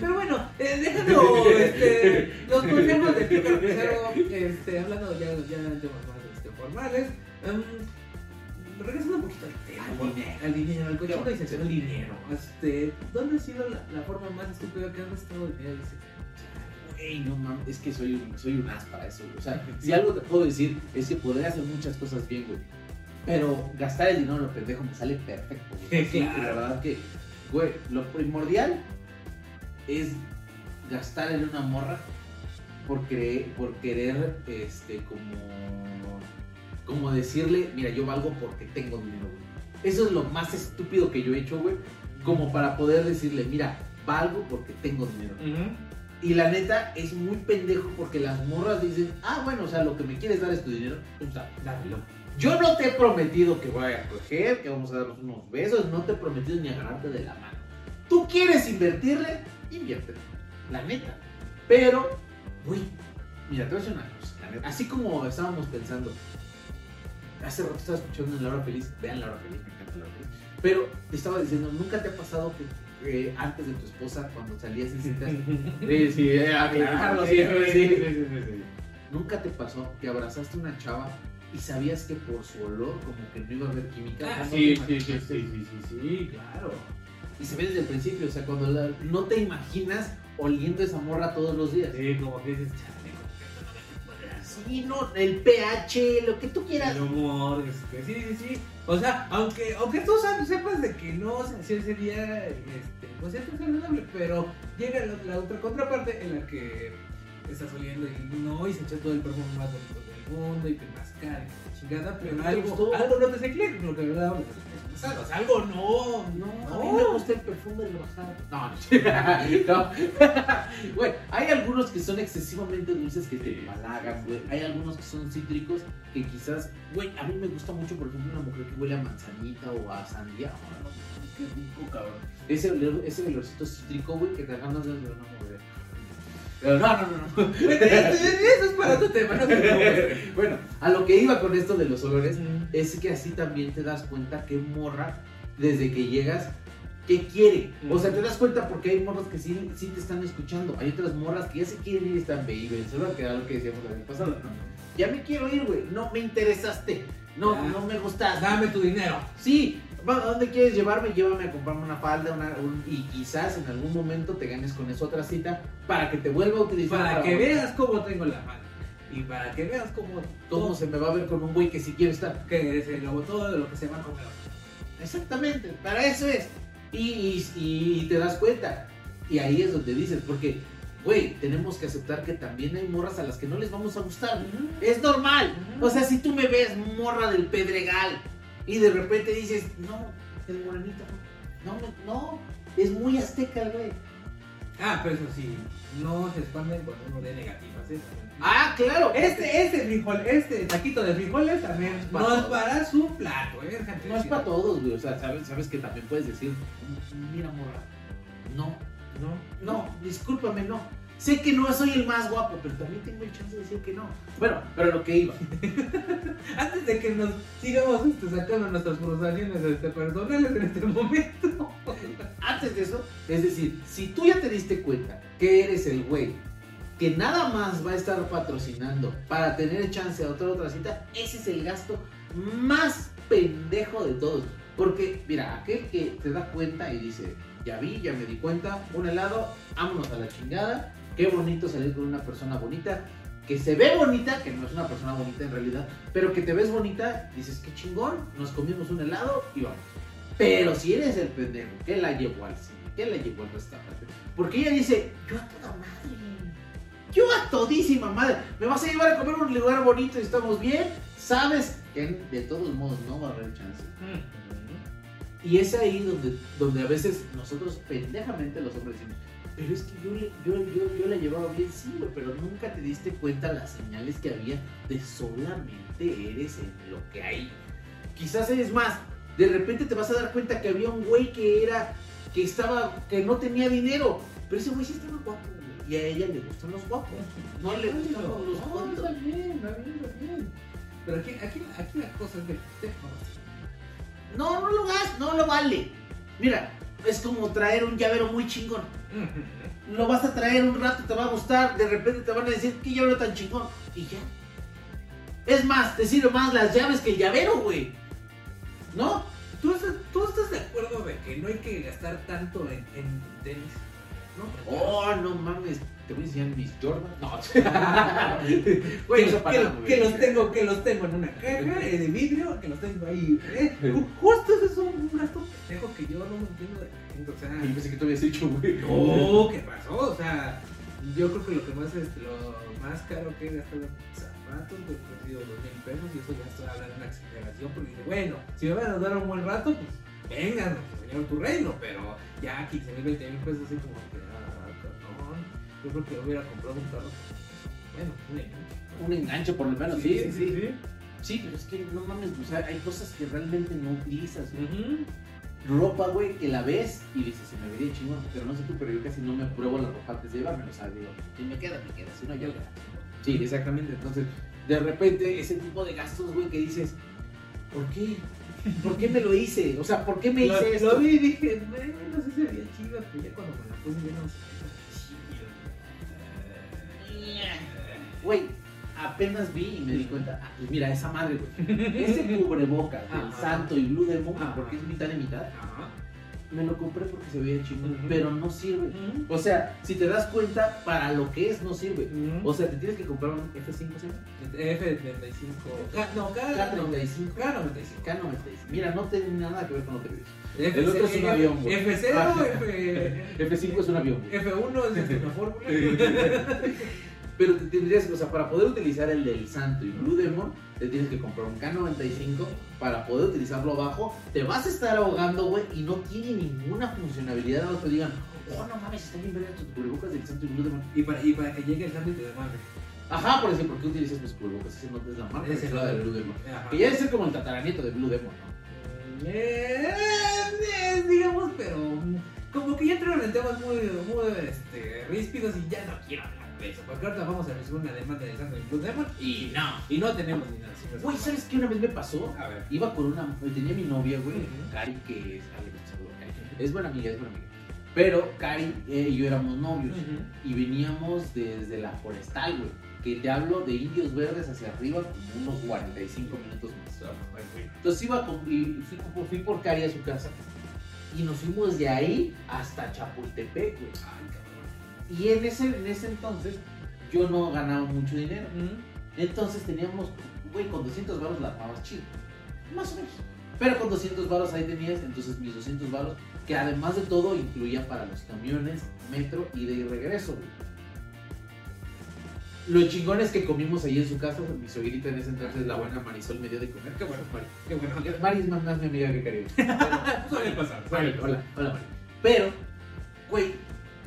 Pero bueno, eh, dejando este, los consejos de Pizarro, este, hablando ya, ya más este, formales, em, regresando un poquito al tema, Al dinero. al dinero, al cochino Qué y bonito. dinero. Este, ¿Dónde ha sido la, la forma más estúpida que has gastado dinero? No mames, es que soy un, soy un as para eso, güey. O sea, si algo te puedo decir es que podría hacer muchas cosas bien, güey. Pero gastar el dinero en lo pendejo me sale perfecto, güey. Sí, Claro. La verdad que, güey, lo primordial es gastar en una morra por, por querer, este, como, como decirle, mira, yo valgo porque tengo dinero, güey. Eso es lo más estúpido que yo he hecho, güey. Como para poder decirle, mira, valgo porque tengo dinero. Y la neta es muy pendejo porque las morras dicen, ah, bueno, o sea, lo que me quieres dar es tu dinero, pues dámelo. Yo no te he prometido que voy a coger, que vamos a darnos unos besos, no te he prometido ni agarrarte de la mano. Tú quieres invertirle, inviértele. La neta. Pero, güey, mira, te voy a decir una cosa. la neta. Así como estábamos pensando, hace rato estaba escuchando en La Hora Feliz, vean La Hora Feliz, me encanta La Hora Feliz. Pero te estaba diciendo, ¿nunca te ha pasado que eh, antes de tu esposa, cuando salías y citas, Sí, sí, eh, aclararlo siempre, sí. ¿Nunca te pasó que abrazaste a una chava y sabías que por su olor como que no iba a haber química? Ah, ¿No sí, sí, sí, sí, sí, sí, sí, claro. Y se ve desde el principio, o sea, cuando la- no te imaginas oliendo esa morra todos los días. Sí, como que dices, no, el pH, lo que tú quieras. El humor, sí, sí, sí. O sea, aunque, aunque tú sepas de que no se hacía ese día, este, pues es agradable, pero llega la, otra contraparte en la que estás oliendo y no, y se echa todo el perfume más bonito del mundo y te mascar y la chingada, pero ¿No te algo, gustó? algo no te hace clic, lo que o sea, algo no, No, no, a mí me gusta el perfume del bajado. No, no. Güey, hay algunos que son excesivamente dulces que te empalagan, güey. Hay algunos que son cítricos que quizás, güey, a mí me gusta mucho, por ejemplo, una mujer que huele a manzanita o a sandía. Oh, no, qué rico, cabrón. Ese, ese olorcito cítrico, güey, que te ganas de de una mujer. Pero no, no, no, no. Eso es para tu tema, no te. Bueno, a lo que iba con esto de los olores es que así también te das cuenta que morra, desde que llegas, ¿qué quiere? O sea, te das cuenta porque hay morras que sí, sí te están escuchando. Hay otras morras que ya se quieren ir y están baby. Se va a quedar lo que decíamos la vez pasada. ¿no? Ya me quiero ir, güey. No me interesaste. No, no me gustas. Dame tu dinero. Sí, ¿a dónde quieres llevarme? Llévame a comprarme una falda una, un- y quizás en algún momento te ganes con esa otra cita para que te vuelva a utilizar. Para que veas cómo tengo la mano. Y para que veas cómo cómo se me va a ver con un güey que sí quiere estar. que es el lobo todo de lo que se va a comer. Exactamente, para eso es. Y, y- y te das cuenta. Y ahí es donde dices, porque, güey, tenemos que aceptar que también hay morras a las que no les vamos a gustar. Es normal. O sea, si tú me ves morra del Pedregal y de repente dices, no, el morenito, no, no, no, es muy azteca el güey. Ah, pero eso sí, no se expanden cuando uno ve negativas, ¿eh? Ah, claro. Este, este frijol, este taquito de frijoles también Es no para es todos. para su plato, ¿eh? No es para todos, güey. O sea, sabes, sabes que también puedes decir, mira, morra, no, No, No, discúlpame, no. Sé que no soy el más guapo, pero también tengo el chance de decir que no. Bueno, pero lo que iba. Antes de que nos sigamos este, sacando nuestras frustraciones este, personales en este momento. Antes de eso, es decir, si tú ya te diste cuenta que eres el güey que nada más va a estar patrocinando para tener chance a otra otra cita, ese es el gasto más pendejo de todos. Porque, mira, aquel que te da cuenta y dice, ya vi, ya me di cuenta, un helado, vámonos a la chingada, qué bonito salir con una persona bonita, que se ve bonita, que no es una persona bonita en realidad, pero que te ves bonita, dices, qué chingón, nos comimos un helado y vamos. Pero si eres el pendejo que la llevó al cine, que la llevó al restaurante, porque ella dice, yo a toda madre, yo a todísima madre, me vas a llevar a comer a un lugar bonito y estamos bien, sabes que de todos modos no va a haber chance. Y es ahí donde, donde a veces nosotros pendejamente los hombres decimos, pero es que yo yo, yo, yo la llevaba bien, sí, güey, pero nunca te diste cuenta las señales que había de solamente eres en lo que hay. Quizás eres más, de repente te vas a dar cuenta que había un güey que era, que estaba, que no tenía dinero, pero ese güey sí estaba guapo, güey, y a ella le gustan los guapos, no le gustan los No, tontos. está bien, está bien, está bien. Pero aquí, aquí, aquí la cosa es de No, no lo gas, no lo vale. Mira, es como traer un llavero muy chingón. Lo vas a traer un rato, te va a gustar, de repente te van a decir que llavero tan chingón. Y ya. Es más, te sirve más las llaves que el llavero, güey. ¿No? ¿Tú estás, ¿Tú estás de acuerdo de que no hay que gastar tanto en, en tenis? ¿No? Oh, no mames. Te voy a enseñar mis Jordan. No. Güey, que, que los tengo, que los tengo en una caja eh, de vidrio, que los tengo ahí. eh. Ju- Justo eso es un gasto pendejo que yo no entiendo de sea. Yo pensé que tú habías dicho, güey. No, ¿qué pasó? O sea, yo creo que lo que más es lo más caro que he gastado en zapatos, pues han sido dos mil pesos y eso ya estoy hablando de una exageración porque dice, bueno, si me van a dar un buen rato, pues vengan, señor tu reino, pero ya 15 mil, 20 mil pesos así como que, ah, cabrón, yo creo que hubiera comprado un carro, bueno, un enganche. Un enganche por lo menos, sí, sí, sí. Sí, pero es que no mames, o sea, hay cosas que realmente no utilizas, güey. Ujú. Ropa, güey, que la ves y dices, se me vería chingón, pero no sé tú, pero yo casi no me pruebo la ropa antes de llevármela, o sea, digo, si me queda, me queda, si no, yo Sí, exactamente, entonces, de repente, ese tipo de gastos, güey, que dices, ¿por qué? ¿Por qué me lo hice? O sea, ¿por qué me Lo, hice esto? lo vi y dije, no sé si sería chido, pero ya cuando me la puse ya no sé. Güey, apenas vi y me di cuenta, ah, pues mira, esa madre, güey, ese cubrebocas del santo y Blue Demon, porque es mitad y mitad, me lo compré porque se veía chingón, pero no sirve. O sea, si te das cuenta, para lo que es, no sirve. O sea, te tienes que comprar un F5, ¿sí? F35. K- No, K- K35. K95. K96. Mira, no tiene nada que ver con lo que. F- El otro es un avión, güey. F0, Ah. F, F5 es un avión. güey. F1 es una fórmula. Pero te tendrías, o sea, para poder utilizar el del Santo y Blue Demon, te tienes que comprar un K95 para poder utilizarlo abajo. Te vas a estar ahogando, güey, y no tiene ninguna funcionalidad. No te digan, oh, no mames, está bien verga tus cubrebocas del Santo y Blue Demon. Y para, y para que llegue el cambio te demande. Ajá, por decir, ¿por qué utilizas mis cubrebocas? Ese no es la marca, es la de Blue Demon. Ajá. Que ya debe ser como el tataranieto de Blue Demon, ¿no? Eh, eh, digamos, pero mm, como que ya entraron en temas muy, muy este, ríspidos y ya no quiero hablar de eso. Porque ahorita vamos a recibir una demanda de Santo Blue Demon Y no. y no tenemos ni nada. Güey, ¿sabes qué una vez me pasó? A ver. Iba con una. Tenía mi novia, güey. Cari, que es. Es buena amiga, es buena amiga. Pero Cari eh, y yo éramos novios. Y veníamos desde la forestal, güey. Que te hablo de indios verdes hacia arriba, como unos 45 minutos más. Entonces iba con, y fui, por- fui por Cari a su casa. Y nos fuimos de ahí hasta Chapultepec, güey. Y en ese, en ese entonces yo no ganaba mucho dinero. Entonces teníamos, güey, con 200 baros la armabas chido. Más o menos. Pero con 200 baros ahí tenías, entonces mis 200 baros, que además de todo incluía para los camiones, metro y de regreso, güey. Lo chingón es que comimos ahí en su casa, mi suegrita en ese entonces, la buena Marisol, me dio de comer. Qué bueno, Mari. Qué bueno. Mari es más, más mi amiga que Caribe. Suele pasar. Mari, hola, hola Mari. Pero, güey,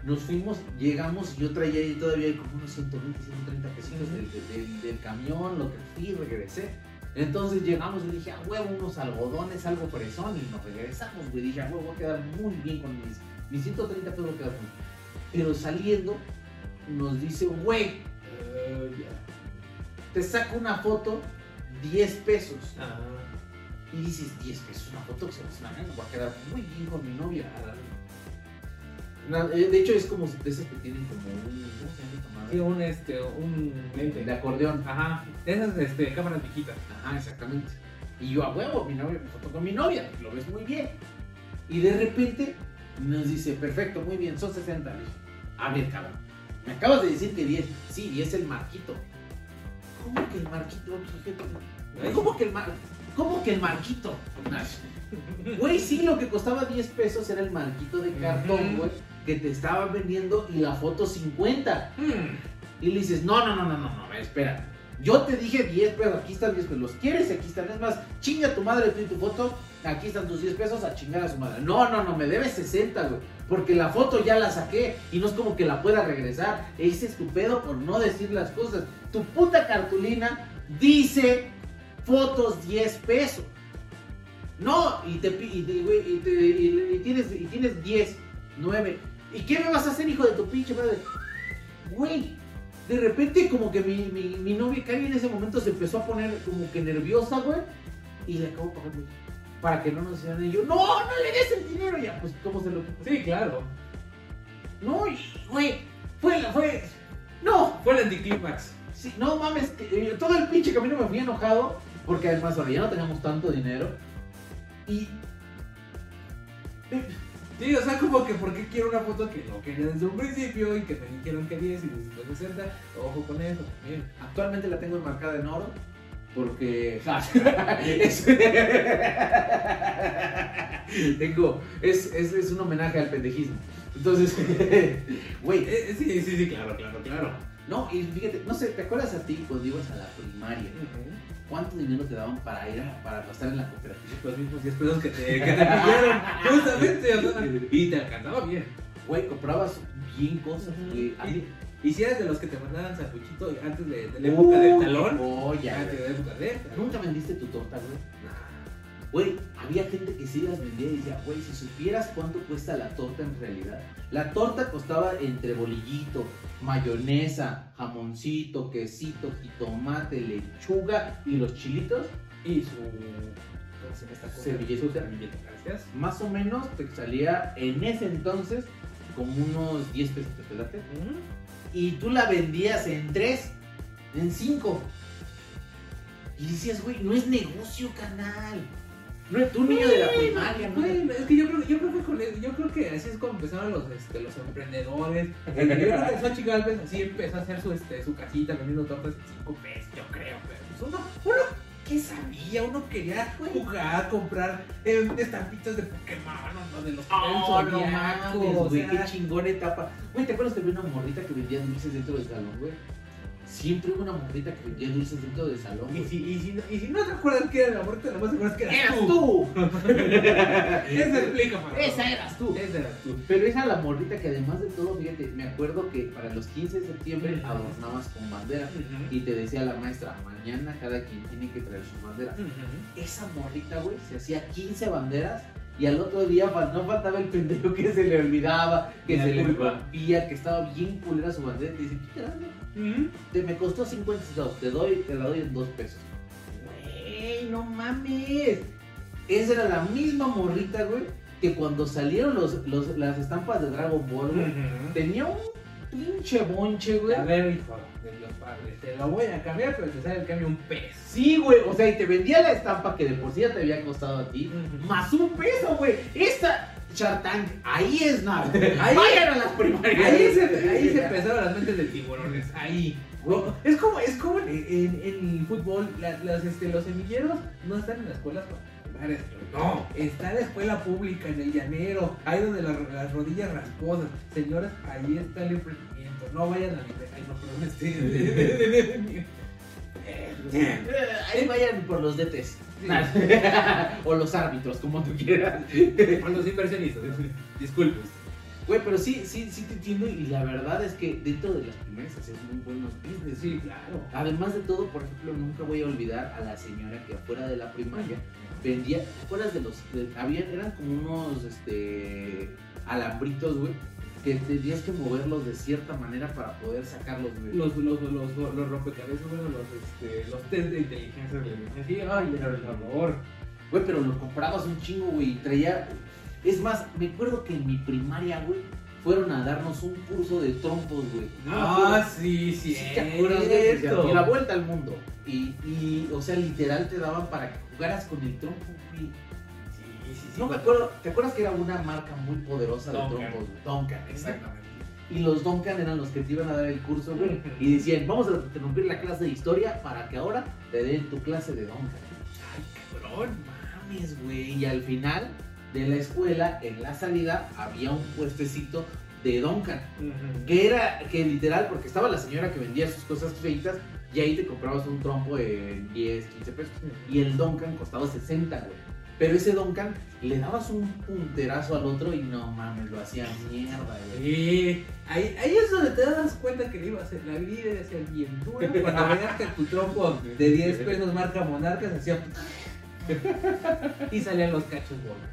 nos fuimos, llegamos, yo traía ahí todavía como unos 120, 130 pesitos del, del- del camión, lo que fui, regresé. Entonces llegamos y dije, a huevo, unos algodones, algo fresón, y nos regresamos, güey. Dije, a huevo, voy a quedar muy bien con mis, mis 130 pesos, voy a quedar muy bien. Pero saliendo, nos dice, güey, ya. te saco una foto, 10 pesos. Ah, Y dices, 10 pesos, una foto que se me voy a quedar muy bien con mi novia. De hecho, es como de esas que tienen como un. ¿Cómo se llama esta madre? Sí, un, este, un lente. De acordeón. Ajá. Esas este, cámaras viejitas. Ajá, exactamente. Y yo a huevo, mi novia, mi foto con mi novia, lo ves muy bien. Y de repente nos dice, perfecto, muy bien, son 60. Le dije, a ver, cabrón, me acabas de decir que 10. Sí, 10 el marquito. ¿Cómo que el marquito? ¿Cómo que el mar... ¿Cómo que el marquito? Güey, sí, lo que costaba 10 pesos era el marquito de cartón, güey, que te estaban vendiendo y la foto 50. Hmm. Y le dices, no, no, no, no, no, no, espera. Yo te dije 10 pesos, aquí están 10 pesos. ¿Los quieres? Aquí están. Es más, chinga tu madre tú y tu foto. Aquí están tus 10 pesos a chingar a su madre. No, no, no, me debes 60, güey. Porque la foto ya la saqué y no es como que la pueda regresar. Ese es tu pedo por no decir las cosas. Tu puta cartulina dice fotos 10 pesos. No, y te, y, te- y te- y tienes, y tienes 10, 9. ¿Y qué me vas a hacer, hijo de tu pinche madre? Güey, de repente como que mi, mi, mi novia Cari en ese momento se empezó a poner como que nerviosa, güey. Y le acabo pagando. Para que no nos hicieran y yo, no, no le des el dinero ya. Pues, ¿cómo se lo? Sí, claro. No, güey, fue, la- fue, no, Fue el anticlímax. Sí, no mames, eh, todo el pinche camino me fui enojado porque además ahora ya no teníamos tanto dinero y Sí, o sea, como que ¿por qué quiero una foto que no quería desde un principio y que me dijeron que 10 y después 60? Ojo con eso también. actualmente la tengo enmarcada en oro porque tengo es, es, es un homenaje al pendejismo. Entonces, güey, Eh, eh, sí, sí, sí, claro, claro, claro. no, y fíjate, no sé, ¿te acuerdas a ti cuando ibas a la primaria? ¿Cuánto dinero te daban para ir a, para gastar en la cooperativa? Los mismos 10 pesos que te, que te pidieron, justamente, o sea, y te alcanzaba bien. Güey, comprabas bien cosas, güey. Mí- Y, si eres de los que te mandaban sanguchito antes de, de la época del talón, Oh, ya, antes güey. de la época de ¿Nunca vendiste tu torta, güey? Nah. Güey, había gente que sí las vendía y decía, güey, si supieras cuánto cuesta la torta en realidad. La torta costaba entre bolillito, mayonesa, jamoncito, quesito, jitomate, lechuga y los chilitos. Y su. Servilleta. Gracias. Más o menos te salía en ese entonces como unos 10 pesos de pelate. Y tú la vendías en 3, en 5. Y decías, güey, no es negocio, canal. No es tu niño de la primaria, ¿no? Güey, es que yo creo, yo creo que con el- yo creo que así es como empezaron los, este, los emprendedores. Yo creo que Xochitl Galvez así empezó a hacer su, este, su casita vendiendo tortas en 5 pesos, yo creo, pero pues uno, uno ¿qué sabía? Uno quería jugar, comprar eh, estampitas de Pokémon o de los Oh, no Zodiaco, mames, o güey, qué chingón etapa. Güey, ¿te acuerdas que había una morrita que vendía dulces dentro del salón, güey? Siempre hubo una morrita que vendía dulces dentro del salón, y si, y, si, no- y si no te acuerdas que era la muerte, lo más seguro es que eras, ¡Eras tú. tú! Eso explica. Esa eras tú. Esa eras tú. Pero esa la morrita que además de todo, fíjate, me acuerdo que para los 15 de septiembre adornabas con bandera y te decía la maestra, mañana cada quien tiene que traer su bandera. Esa morrita, güey, se hacía 15 banderas y al otro día no faltaba el pendejo que se le olvidaba, que La se le rompía, que estaba bien culera su bandera y te dice, ¿qué te me costó 50 centavos, te doy, te la doy en 2 pesos. Güey, no mames. Esa era la misma morrita, güey, que cuando salieron los, los- las estampas de Dragon Ball, güey, tenía un pinche bonche, güey. A ver, hijo de los padres, te lo voy a cambiar, pero te sale el cambio un pez. Sí, güey, o sea, y te vendía la estampa que de por sí ya te había costado a ti, más un peso, güey. Esta Shark Tank, ahí es nada. Ahí- Vayan a las primarias. Ahí se, ahí se empezaron las mentes de tiburones, ahí. Es como, es como en, en- en el fútbol, la- las, este, los semilleros no están en las escuelas particulares, no, está en la escuela pública, en el llanero, ahí donde las, las rodillas rasposas. Señores, ahí está el emprendimiento, no vayan a mi ay no, Ahí vayan por los DTs. o los árbitros, como tú quieras. Con los inversionistas, disculpen. Güey, pero sí, sí, sí te entiendo y la verdad es que dentro de las primeras hacías muy buenos business. Sí, claro. Además de todo, por ejemplo, nunca voy a olvidar a la señora que afuera de la primaria vendía, ¿te acuerdas de los, de- habían, eran como unos, este, alambritos, güey, que tenías que moverlos de cierta manera para poder sacarlos, güey. Los, los, los, los, los rompecabezas, bueno, los, este, los test de inteligencia de Sí, ay, por favor. Güey, pero lo comprabas un chingo, güey, y traía, es más, me acuerdo que en mi primaria, güey, fueron a darnos un curso de trompos, güey. Ah, sí, sí. ¿Sí te? Y la vuelta al mundo. Y, y, o sea, literal te daban para que jugaras con el trompo, güey. Sí. No me acuerdo, ¿te acuerdas que era una marca muy poderosa de trompos? Duncan, exactamente. Y los Duncan eran los que te iban a dar el curso, güey. Y decían, vamos a interrumpir la clase de historia para que ahora te den tu clase de Duncan. Ay, cabrón. Mames, güey. Y al final de la escuela, en la salida, había un puestecito de Duncan. Que era, que literal, porque estaba la señora que vendía sus cosas feitas, Y ahí te comprabas un trompo en 10, 15 pesos. Y el Duncan costaba 60, güey. Pero ese Duncan le dabas un punterazo al otro y no mames, lo hacía mierda, güey. Sí, ahí, ahí es donde te das cuenta que le iba a hacer la vida a ser bien dura. Cuando veías que tu trompo de 10 pesos marca monarcas hacía. y salían los cachos bola.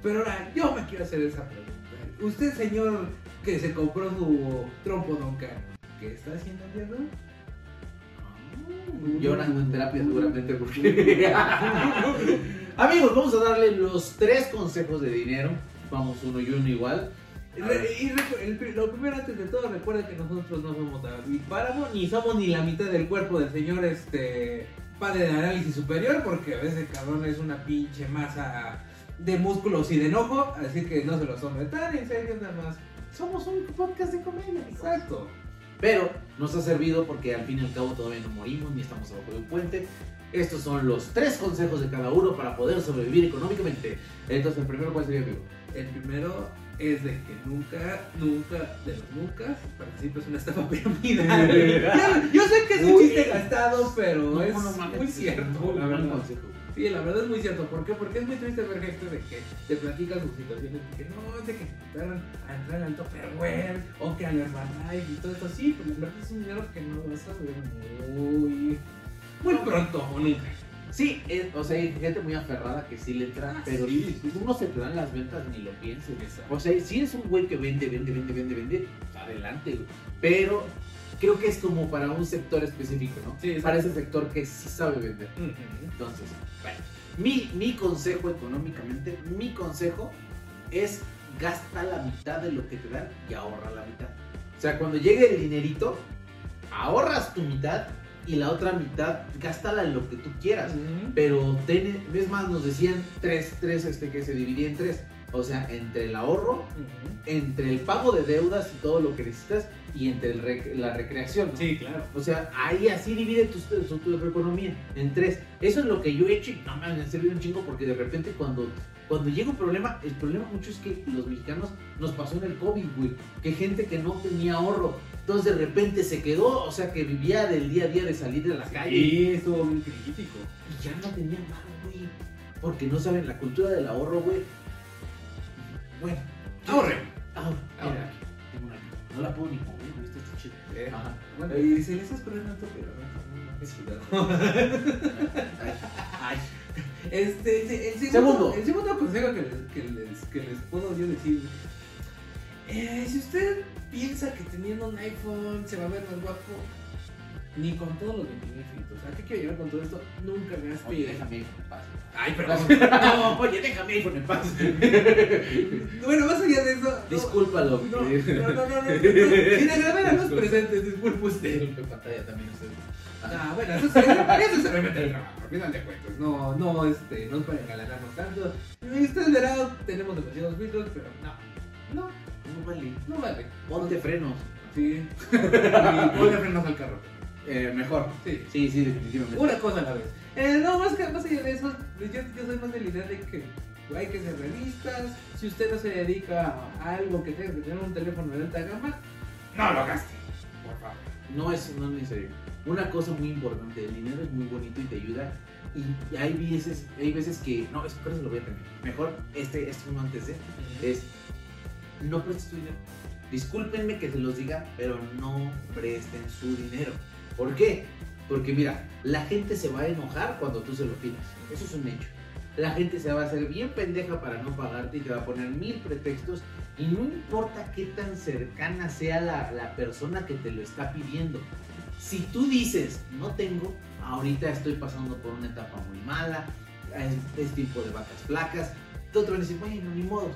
Pero ahora, yo me quiero hacer esa pregunta. Usted, señor, que se compró su trompo Duncan, ¿qué está haciendo el día de hoy? En terapia seguramente porque... Amigos, vamos a darle los tres consejos de dinero. Vamos uno y uno igual. Y el lo primero antes de todo, recuerda que nosotros no somos David Páramo, ni somos ni la mitad del cuerpo del señor este padre de análisis superior, porque a veces el cabrón es una pinche masa de músculos y de enojo, así que no se lo tome tan en serio nada más. Somos un podcast de comedia. Exacto. Pero nos ha servido porque al fin y al cabo todavía no morimos ni estamos abajo de un puente. Estos son los tres consejos de cada uno para poder sobrevivir económicamente. Entonces, el primero, ¿cuál sería, amigo? El primero es de que nunca, nunca, de los nunca, participes en una estafa piramidal. yo, yo sé que es un chiste gastado, pero No, es no muy cierto, la verdad. Sí, la verdad es muy cierto. ¿Por qué? Porque es muy triste ver gente de que te platica sus situaciones de que no, es de que intentaron a entrar al Tupperware o que al Herbalife y todo esto. Sí, pero es un dinero que no vas a ver muy, muy pronto o nunca. Sí, es- o sea, hay gente muy aferrada que sí le entra, Ah, pero sí. si uno se te dan las ventas ni lo pienses. Exacto. O sea, si eres un güey que vende, vende, vende, vende, vende, pues adelante, güey. Pero creo que es como para un sector específico, ¿no? Sí, para ese sector que sí sabe vender. Entonces, bueno, mi, mi consejo económicamente, mi consejo es gasta la mitad de lo que te dan y ahorra la mitad. O sea, cuando llegue el dinerito, ahorras tu mitad y la otra mitad gástala en lo que tú quieras. Pero ten, es más, nos decían tres, tres, este, que se dividía en tres. O sea, entre el ahorro, entre el pago de deudas y todo lo que necesitas y entre el rec- la recreación. ¿no? Sí, claro. O sea, ahí así divide tu, tu, tu economía en tres. Eso es lo que yo he hecho y no me han servido un chingo porque de repente cuando, cuando llega un problema, el problema mucho es que los mexicanos nos pasó en el COVID, güey. Que gente que no tenía ahorro. Entonces de repente se quedó, o sea, que vivía del día a día de salir a la calle Sí, estuvo bien crítico. y ya no tenía nada, güey. Porque no saben la cultura del ahorro, güey. Bueno, Ahorre. Mira, tengo una. No la puedo ni mover, güey. Esta está chida. Eh, Ajá. Bueno, y corriendo pero no, no. Ay, ay. Este, el, el segundo, Segundo. el segundo consejo que les, que les, que les puedo yo decir. eh, si usted piensa que teniendo un iPhone se va a ver más guapo, ni con todos los 29 filtros. ¿A qué quiero llegar con todo esto? Nunca gaste. Oye, déjame ir en paz. Ay, perdón. No, oye, déjame ir en paz. bueno, más allá de eso. Discúlpalo. No, no, no, no, no, no. Sin agravar a los presentes, disculpe usted. Disculpe pantalla también usted. Ah, bueno, eso se, eso se remete al trabajo, al final de cuentas. No, no, este, no es para engalanarnos tanto. Ustedes verán, tenemos demasiados filtros, pero no, no, No vale. no vale. Ponte frenos. Sí. Y ponle frenos al carro. Eh, mejor. Sí. Sí, sí, definitivamente. Una cosa a la vez. Eh, no, más, que, más allá de eso, yo, yo soy más de la idea de que hay que ser realistas. Si usted no se dedica a algo que tenga que tener un teléfono de alta gama, no lo gaste, por favor. No es, no es necesario. Una cosa muy importante, el dinero es muy bonito y te ayuda. Y hay veces, hay veces que, no, espero se lo voy a tener. Mejor, este, este uno antes de, es, no prestes tu dinero. Discúlpenme que se los diga, pero no presten su dinero. ¿Por qué? Porque mira, la gente se va a enojar cuando tú se lo pidas. Eso es un hecho. La gente se va a hacer bien pendeja para no pagarte y te va a poner mil pretextos. Y no importa qué tan cercana sea la, persona que te lo está pidiendo. Si tú dices, no tengo, ahorita estoy pasando por una etapa muy mala, es, es tiempo de vacas flacas, te a decir, bueno, ni modo.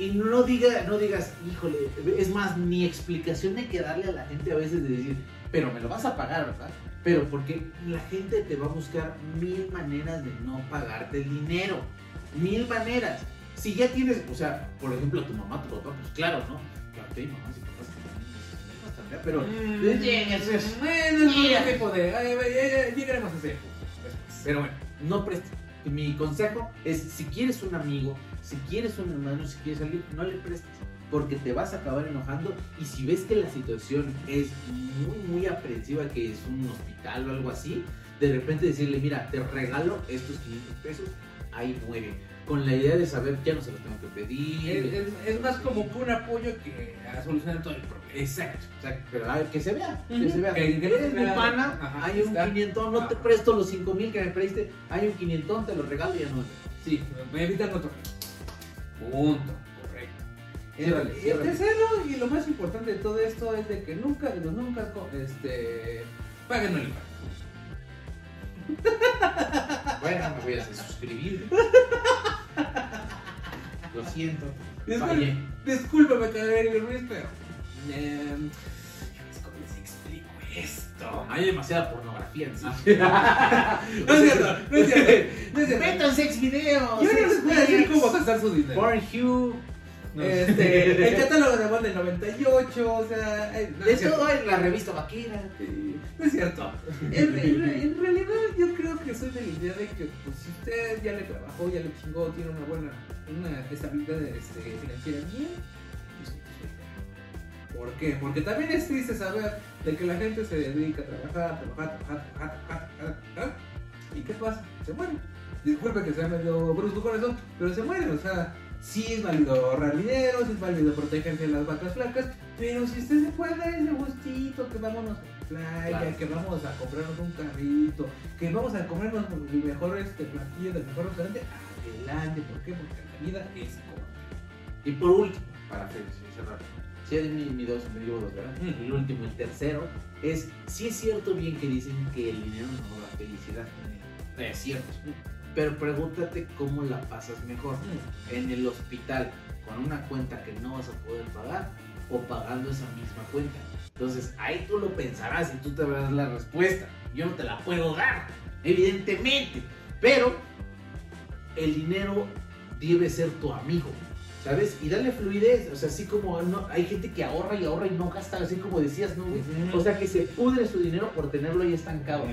Y no, diga, no digas, híjole, es más, ni explicación hay que darle a la gente a veces de decir, pero me lo vas a pagar, ¿verdad? Pero porque la gente te va a buscar mil maneras de no pagarte el dinero. Mil maneras. Si ya tienes, o sea, por ejemplo, tu mamá, tu papá, pues claro, ¿no? Claro hay mamás y papás que también es- tipo de. Llegaremos a ese. Pero bueno, no prestes. Mi consejo es, si quieres un amigo, si quieres un hermano, si quieres alguien, no le prestes. porque te vas a acabar enojando y si ves que la situación es muy, muy aprensiva, que es un hospital o algo así, de repente decirle, mira, te regalo estos 500 pesos, ahí muere. Con la idea de saber, ya no se los tengo que pedir. Es, es- es más como que un apoyo que a solucionar todo el problema. Exacto, exacto. Pero a ver, que se vea, que Ujú. se vea. Que- Eres mi pana, Ajá, hay un. 500, no te presto los 5 mil que me preste, hay un 500, te lo regalo y ya no. Sí, evitar otro. Punto, correcto. Y el tercero y lo más importante de todo esto es de que nunca, de los nunca, este, paguen IVA. Bueno, me voy a suscribir. Lo siento. Discúlpame, Caderio Ruiz, pero. em, ¿Cómo les explico esto? Hay demasiada pornografía en sí. No es cierto, no es cierto. No es cierto. Metan sex videos. Yo no les voy a decir cómo gastar su dinero. Pornhue. No. Este, el catálogo de Bond del 98, o sea. eh, no De todo en la revista vaquera. No es cierto. En, en- en realidad yo creo que soy de la idea de que pues, si usted ya le trabajó, ya le chingó, tiene una buena una estabilidad este, financiera bien, ¿por qué? Porque también es triste saber de que la gente se dedica a trabajar, trabajar, trabajar, trabajar, trabajar, trabajar, trabajar, y ¿qué pasa? Se mueren. Disculpe que sea medio brusco con eso, pero se mueren, o sea, sí es válido ahorrar dinero, sí es válido protegerse de las vacas flacas, pero si usted se puede dar ese gustito, que vámonos a la playa, Claro. que vamos a comprarnos un carrito, que vamos a comernos el mejor este, platillo del mejor restaurante, adelante, ¿por qué? Porque la vida es corta. Y por último, para cerrar. Sí, es mi, mi dos, me digo dos, ¿verdad? Mm. El último, el tercero, es, sí es cierto bien que dicen que el dinero no da felicidad. Es cierto. Pero pregúntate cómo la pasas mejor. En el hospital, con una cuenta que no vas a poder pagar o pagando esa misma cuenta. Entonces, ahí tú lo pensarás y tú te darás la respuesta. Yo no te la puedo dar, evidentemente. Pero el dinero debe ser tu amigo. ¿Sabes? Y darle fluidez. O sea, así como no, hay gente que ahorra y ahorra y no gasta, así como decías, ¿no, güey? O sea, que se pudre su dinero por tenerlo ahí estancado.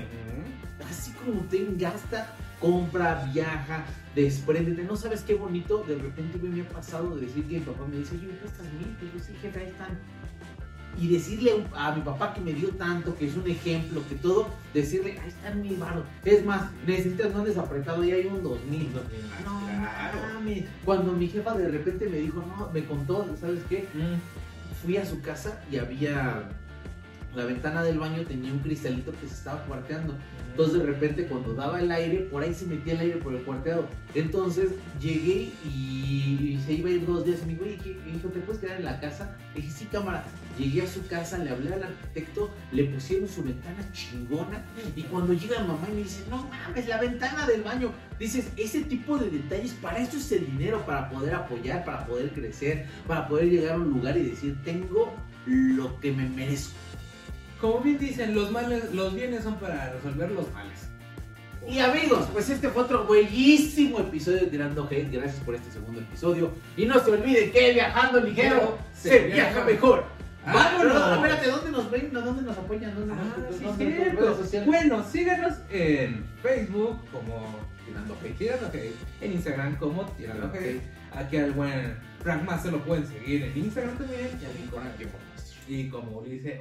Así como usted gasta, compra, viaja, despréndete. No sabes qué bonito. De repente me ha pasado de decir que mi papá me dice, oye, ¿me prestas mil? Pues yo sí, jefe, ahí están. Y decirle a mi papá que me dio tanto, que es un ejemplo, que todo, decirle, ahí están mil baros. Es más, necesitas no desapretado y hay un dos mil. No, Claro. mames. Cuando mi jefa de repente me dijo, no, me contó, ¿sabes qué? Mm. fui a su casa y había la ventana del baño tenía un cristalito que se estaba cuarteando. Entonces de repente cuando daba el aire, por ahí se metía el aire por el cuarteado. Entonces llegué y se iba a ir dos días y me dijo, oye, ¿qué- hijo, ¿te puedes quedar en la casa? Le dije, sí, cámara. Llegué a su casa, le hablé al arquitecto, le pusieron su ventana chingona y cuando llega mamá y me dice, no mames, la ventana del baño. Dices, ese tipo de detalles, para esto es el dinero, para poder apoyar, para poder crecer, para poder llegar a un lugar y decir, tengo lo que me merezco. Como bien dicen, los males, los bienes son para resolver los males. Y amigos, pues este fue otro bellísimo episodio de Tirando Hate. Gracias por este segundo episodio. Y no se olvide que viajando ligero se viaja mejor. ¡Vámonos! Vámonos. Espérate, ¿dónde nos ven? ¿Dónde nos apoyan? ¿Dónde Ah, nos, sí, dónde-? Bueno, síganos en Facebook como Tirando Hate. Tirando Hate, en Instagram como Tirando Hate. Aquí al buen Frank Más se lo pueden seguir en Instagram también. Y. Y como dice